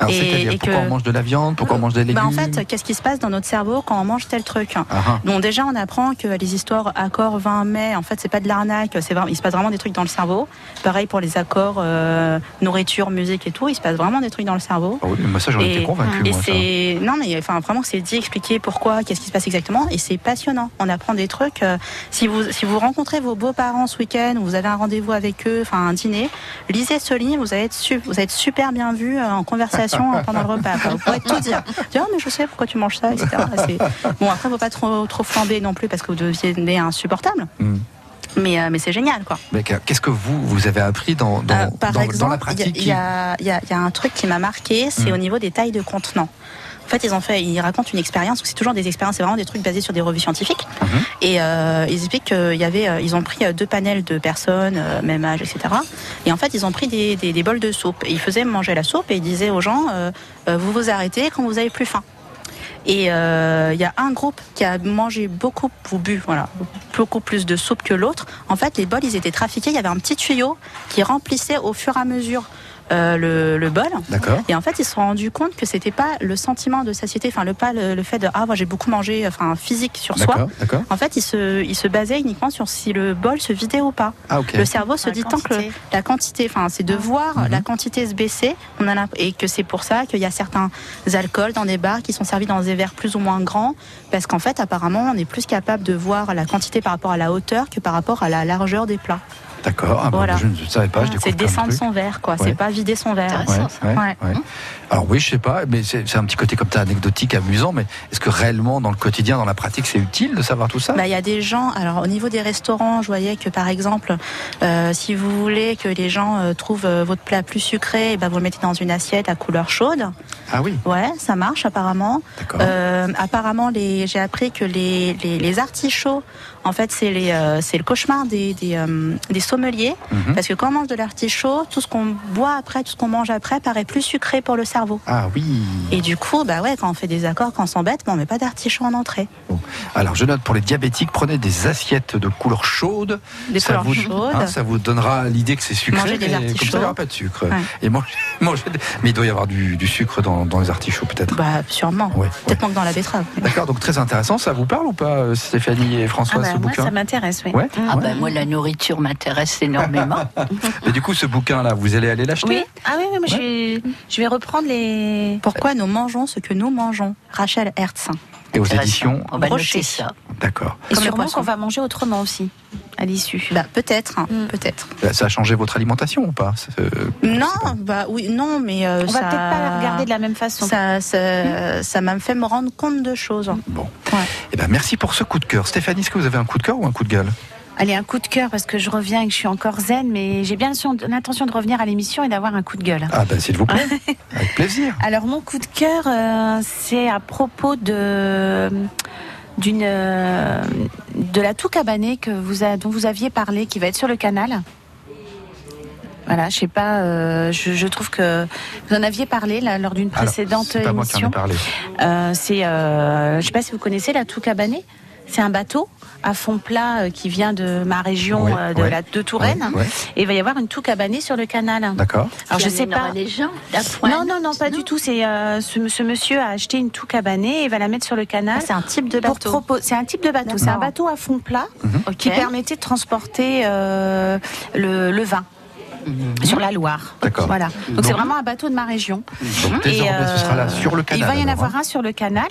Alors, Et- c'est-à-dire et pourquoi que- on mange de la viande, pourquoi on mange des légumes Bah, en fait, qu'est-ce qui se passe dans notre cerveau quand on mange tel truc Ah, ah. Donc déjà, on apprend que les histoires accords 20 mai, en fait, c'est pas de l'arnaque, c'est il se passe vraiment des trucs dans le cerveau. Pareil pour les accords euh, nourriture, musique et tout, il se passe vraiment des trucs dans le cerveau. Ah oui, mais ça j'en étais convaincu. et moi, ça. c'est non mais enfin vraiment c'est dit expliquer pourquoi, qu'est-ce qui se passe exactement et c'est passionnant. On apprend des trucs. euh, si vous si vous rencontrez vos beaux-parents ce week-end ou vous avez un rendez-vous avec eux, enfin un dîner, lisez ce livre, vous allez être su- vous allez être super bien vu euh, en conversation euh, pendant le repas. Vous pourrez tout dire. Dire Ah, mais je sais pourquoi tu manges ça, etc. Bon après faut pas trop trop flamber non plus parce que vous deviendrez insupportable. Hmm. Mais, euh, mais c'est génial, quoi. Qu'est-ce que vous, vous avez appris dans, dans, Euh, par dans- dans exemple, la il y a- pratique il y, a, il y il y a un truc qui m'a marqué, c'est Mm. au niveau des tailles de contenants. En fait, ils ont fait, ils racontent une expérience. C'est toujours des expériences, c'est vraiment des trucs basés sur des revues scientifiques. Mhm. Et euh, ils expliquent qu'il y avait, euh, ils ont pris euh, deux panels de personnes, même âge, etc. Et en fait, ils ont pris des, des, des bols de soupe. Et ils faisaient manger la soupe et ils disaient aux gens, euh, vous vous arrêtez quand vous avez plus faim. Et euh, il y a un groupe qui a mangé beaucoup ou bu, voilà, beaucoup plus de soupe que l'autre. En fait, les bols, ils étaient trafiqués. Il y avait un petit tuyau qui remplissait au fur et à mesure euh, le, le bol. D'accord. Et en fait, ils se sont rendus compte que c'était pas le sentiment de satiété, enfin le pas le, le fait de ah moi j'ai beaucoup mangé, enfin physique sur soi. D'accord. En fait, ils se, ils se basaient uniquement sur si le bol se vidait ou pas. Ah, ok. Le cerveau se La dit tant que la quantité, enfin c'est de voir Mhm. la quantité se baisser, on a et que c'est pour ça qu'il y a certains alcools dans des bars qui sont servis dans des verres plus ou moins grands, parce qu'en fait apparemment on est plus capable de voir la quantité par rapport à la hauteur que par rapport à la largeur des plats. D'accord. Ah, bon, Voilà. je ne savais pas. C'est descendre son verre, quoi. Ouais. C'est pas vider son verre. Ouais, ouais, Ouais. ouais. Alors oui, je sais pas, mais c'est un petit côté comme ça anecdotique, amusant, mais est-ce que réellement dans le quotidien, dans la pratique, c'est utile de savoir tout ça? Bah, il y a des gens. Alors, au niveau des restaurants, je voyais que par exemple, euh, si vous voulez que les gens euh, trouvent euh, votre plat plus sucré, eh ben, vous le mettez dans une assiette à couleur chaude. Ah oui. Ouais, ça marche apparemment. D'accord. Euh, apparemment, les, j'ai appris que les, les, les artichauts En fait, c'est les, euh, c'est le cauchemar des, des, euh, des sommeliers. Mhm. Parce que quand on mange de l'artichaut, tout ce qu'on boit après, tout ce qu'on mange après paraît plus sucré pour le cerveau. Ah oui. Et du coup, bah ouais, quand on fait des accords, quand on s'embête, bah, on met pas d'artichaut en entrée. Alors, je note pour les diabétiques, prenez des assiettes de couleur chaude. Des ça couleurs vous, chaudes. hein, ça vous donnera l'idée que c'est sucré. Manger des mais comme ça, artichauts. il n'y aura pas de sucre. Ouais. Et manger, <laughs> manger des- Mais il doit y avoir du, du sucre dans, dans les artichauts, peut-être. Bah, sûrement. Ouais, Peut-être manque dans la betterave. D'accord, donc très intéressant. Ça vous parle ou pas, euh, Stéphanie et François, Ah bah, ce moi, bouquin ça m'intéresse, oui. Ouais. Ah Ouais. ben moi la nourriture m'intéresse énormément. <laughs> Mais du coup, ce bouquin-là, vous allez aller l'acheter? Oui. Ah oui, oui, moi, je, vais, je vais reprendre les. Pourquoi nous mangeons ce que nous mangeons? Rachel Hertz. Et aux éditions On va Brochet. noter ça. D'accord. Et Comme sûrement qu'on va manger autrement aussi, à l'issue. Bah, peut-être, hein, Mm. peut-être. Bah, Ça a changé votre alimentation ou pas? Euh, Non, bah oui, non, mais euh, On ça... va peut-être pas la regarder de la même façon. Ça, ça, ça m'a fait me rendre compte de choses. Bon. Eh ben, merci pour ce coup de cœur. Stéphanie, est-ce que vous avez un coup de cœur ou un coup de gueule? Allez, un coup de cœur parce que je reviens et que je suis encore zen, mais j'ai bien l'intention de revenir à l'émission et d'avoir un coup de gueule. Ah ben, s'il vous plaît. <laughs> Avec plaisir. Alors mon coup de cœur, euh, c'est à propos de d'une euh, de la tout cabanée que vous a- dont vous aviez parlé, qui va être sur le canal. Voilà, je sais pas, euh, je, je trouve que vous en aviez parlé là, lors d'une Alors, précédente c'est pas moi qui en ai émission. parlé. C'est, euh, je sais pas si vous connaissez la tout cabanée. C'est un bateau à fond plat euh, qui vient de ma région euh, de, ouais. la, de Touraine. Ouais, ouais. Et il va y avoir une tout cabanée sur le canal. D'accord. Alors je sais pas. les gens. Non, non, non, pas du tout. C'est euh, ce, ce monsieur a acheté une tout cabanée et va la mettre sur le canal. Ah, c'est un type de bateau. propos- C'est un type de bateau. C'est un bateau à fond plat Ok. qui permettait de transporter euh, le, le vin. Sur la Loire. D'accord. Voilà. Donc c'est vraiment un bateau de ma région. Donc, désormais, ce sera là sur le canal. Il va y en avoir hein. un sur le canal.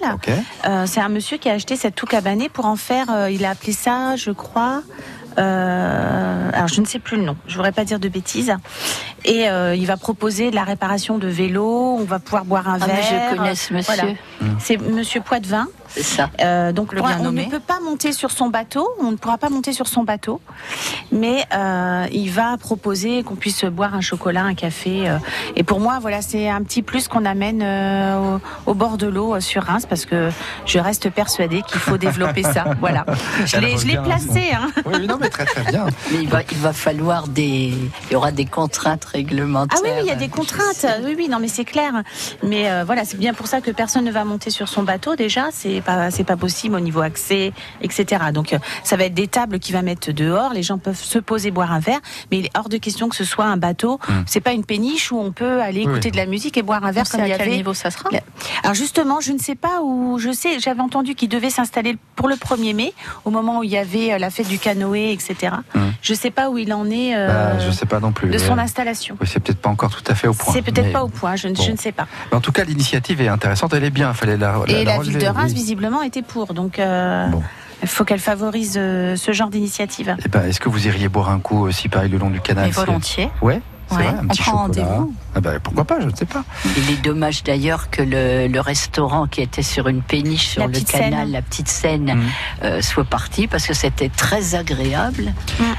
Euh, c'est un monsieur qui a acheté cette tout cabanée pour en faire. euh, il a appelé ça, je crois. euh, alors je ne sais plus le nom. Je voudrais pas dire de bêtises. Et euh, il va proposer de la réparation de vélos. On va pouvoir boire un Ah, verre. je connais ce monsieur. Voilà. C'est Monsieur Poitvin. C'est ça. Euh, donc Le on nommé. ne peut pas monter sur son bateau, on ne pourra pas monter sur son bateau, mais euh, il va proposer qu'on puisse boire un chocolat, un café. euh, et pour moi, voilà, c'est un petit plus qu'on amène euh, au, au bord de l'eau euh, sur Reims, parce que je reste persuadée qu'il faut développer ça. <laughs> Voilà, je l'ai, je l'ai revient. placé. Hein. Oui, oui, non, mais très très bien. <laughs> Mais il va, il va falloir des. Il y aura des contraintes réglementaires. Ah oui, oui, il y a des contraintes. Oui, oui, non, mais c'est clair. Mais euh, voilà, c'est bien pour ça que personne ne va monter sur son bateau. Déjà, c'est pas, c'est pas possible au niveau accès, etc. Donc, euh, ça va être des tables qui va mettre dehors. Les gens peuvent se poser, boire un verre, mais il est hors de question que ce soit un bateau. C'est pas une péniche où on peut aller écouter oui. de la musique et boire un verre comme à il y quel avait. niveau ça sera Alors justement, je ne sais pas où. Je sais, j'avais entendu qu'il devait s'installer pour le 1er mai, au moment où il y avait euh, la fête du canoë, etc. Hum. Je sais pas où il en est euh, Bah, je sais pas non plus. de son Euh, Oui, c'est peut-être pas encore tout à fait au point. C'est peut-être pas au point, je, ne- bon. je ne sais pas. Mais En tout cas, l'initiative est intéressante. Elle est bien. Fallait la. Et la, ville de Reims, oui. visiblement, était pour. Donc, euh, Bon. il faut qu'elle favorise euh, ce genre d'initiative. Eh ben, est-ce que vous iriez boire un coup aussi pareil le long du canal Mais volontiers. Ouais. C'est Ouais, vrai, un on petit prend chocolat. rendez-vous. Ah ben, pourquoi pas, je ne sais pas. Il est dommage d'ailleurs que le, le restaurant qui était sur une péniche sur La le petite canal, Seine. la petite Seine, Mhm. euh, soit parti parce que c'était très agréable.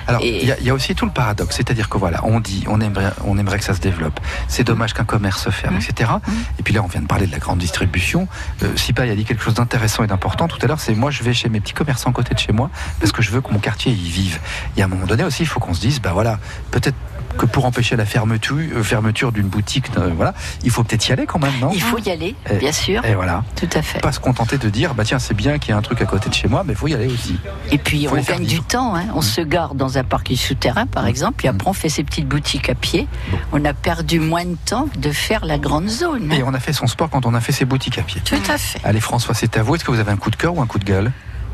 Alors, Et- il y, a- il y a aussi tout le paradoxe, c'est-à-dire que voilà, on dit, on aimerait, on aimerait que ça se développe. C'est dommage qu'un commerce se ferme, etc. Et puis là, on vient de parler de la grande distribution. Euh, Sipa, il a dit quelque chose d'intéressant et d'important tout à l'heure. C'est moi, je vais chez mes petits commerçants à côté de chez moi parce que je veux que mon quartier y vive. Et à un moment donné aussi, il faut qu'on se dise, bah voilà, peut-être que pour empêcher la fermeture, euh, fermeture d'une boutique, euh, voilà, il faut peut-être y aller quand même, non Il faut y aller, Et- bien sûr. Et voilà. Tout à fait. Pas se contenter de dire, bah tiens, c'est bien qu'il y ait un truc à côté de chez moi, mais il faut y aller aussi. Et puis on gagne du temps. hein. On se garde dans un parking souterrain, par exemple, puis après on fait ses petites boutiques à pied. On a perdu moins de temps de faire la grande zone. Et on a fait son sport quand on a fait ses boutiques à pied. Tout à fait. Allez François, c'est à vous. Est-ce que vous avez un coup de cœur ou un coup de gueule?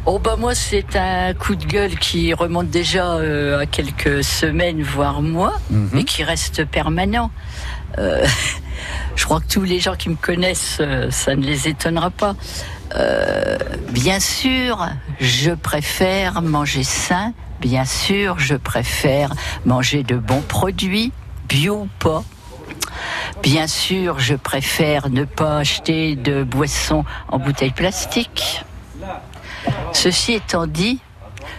Oh bah moi c'est un coup de gueule qui remonte déjà euh, à quelques semaines voire mois, Mhm. mais qui reste permanent. Euh, <laughs> je crois que tous les gens qui me connaissent, euh, ça ne les étonnera pas. Euh, bien sûr, je préfère manger sain. Bien sûr, je préfère manger de bons produits, bio ou pas. Bien sûr, je préfère ne pas acheter de boissons en bouteille plastique. Ceci étant dit,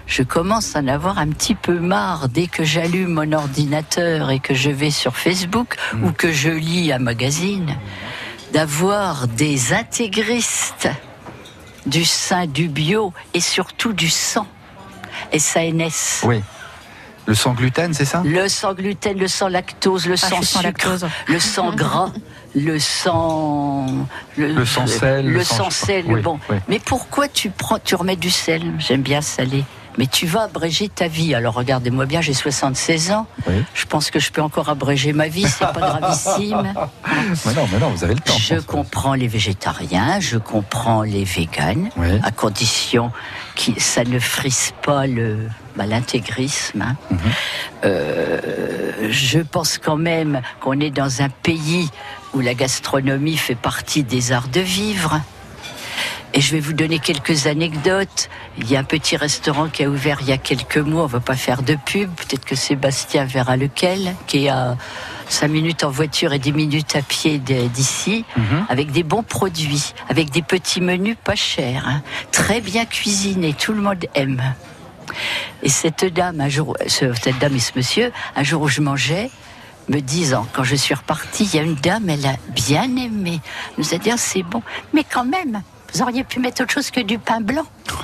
je commence à en avoir un petit peu marre dès que j'allume mon ordinateur et que je vais sur Facebook ou que je lis un magazine, d'avoir des intégristes du sein du bio et surtout du sang. SANS. Oui. Le sans gluten, c'est ça? Le sans gluten, le sans lactose, le Ah, sans sans sucre, lactose. le sang gras, le sang Le sans sel, le, le sans- sans sel. Oui, bon, oui. mais pourquoi tu prends, tu remets du sel? J'aime bien salé. Mais tu vas abréger ta vie. Alors regardez-moi bien, j'ai 76 ans. Je pense que je peux encore abréger ma vie, c'est pas gravissime. <laughs> Mais non, mais non, vous avez le temps. Je comprends les végétariens, je comprends les véganes, à condition que ça ne frise pas le bah, l'intégrisme. hein. Mhm. Euh, je pense quand même qu'on est dans un pays où la gastronomie fait partie des arts de vivre. Et je vais vous donner quelques anecdotes. Il y a un petit restaurant qui a ouvert il y a quelques mois. On va pas faire de pub. Peut-être que Sébastien verra lequel, qui est à 5 minutes en voiture et 10 minutes à pied d'ici, avec des bons produits, avec des petits menus pas chers, hein. très bien cuisinés. Tout le monde aime. Et cette dame, un jour, ce- cette dame et ce monsieur, un jour où je mangeais, me disant, quand je suis repartie, il y a une dame, elle a bien aimé. Elle nous a dit, Ah, c'est bon. Mais quand même, vous auriez pu mettre autre chose que du pain blanc. <laughs>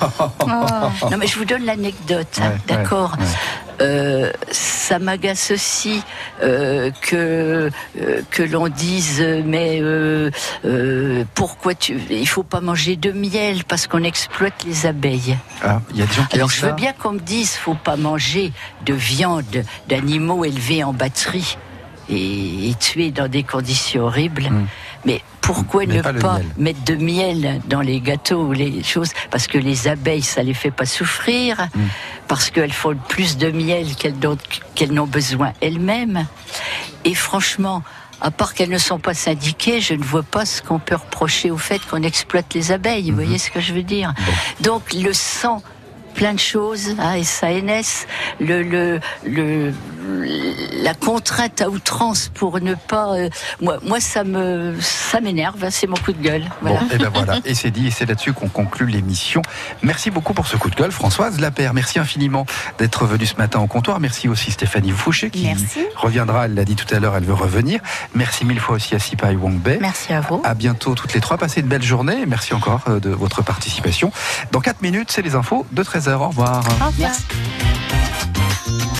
Non, mais je vous donne l'anecdote, hein, d'accord ouais, ouais. Euh, ça m'agace aussi euh, que euh, que l'on dise mais euh, euh, pourquoi tu il faut pas manger de miel parce qu'on exploite les abeilles. Ah, il y a des gens qui Alors je veux bien qu'on me dise faut pas manger de viande d'animaux élevés en batterie et, et tués dans des conditions horribles. Mais pourquoi. Mais ne pas mettre de miel dans les gâteaux ou les choses Parce que les abeilles, ça les fait pas souffrir, Hmm. parce qu'elles font plus de miel qu'elles n'ont- qu'elles n'ont besoin elles-mêmes. Et franchement, à part qu'elles ne sont pas syndiquées, je ne vois pas ce qu'on peut reprocher au fait qu'on exploite les abeilles. Vous voyez ce que je veux dire? Donc le sang, plein de choses, hein, SANS, le, le, le, la contrainte à outrance pour ne pas... euh, moi, moi, ça me ça m'énerve, hein, c'est mon coup de gueule. Voilà. Bon, et ben <laughs> voilà, et c'est dit, et c'est là-dessus qu'on conclut l'émission. Merci beaucoup pour ce coup de gueule, Françoise Lapère. Merci infiniment d'être venue ce matin au comptoir. Merci aussi Stéphanie Fouché qui Merci. reviendra. Elle l'a dit tout à l'heure, elle veut revenir. Merci mille fois aussi à Sipai Wongbe. Merci à vous. À bientôt toutes les trois. Passez une belle journée. et Merci encore euh, de votre participation. Dans 4 minutes, c'est les infos de 13h. 13h. Au revoir.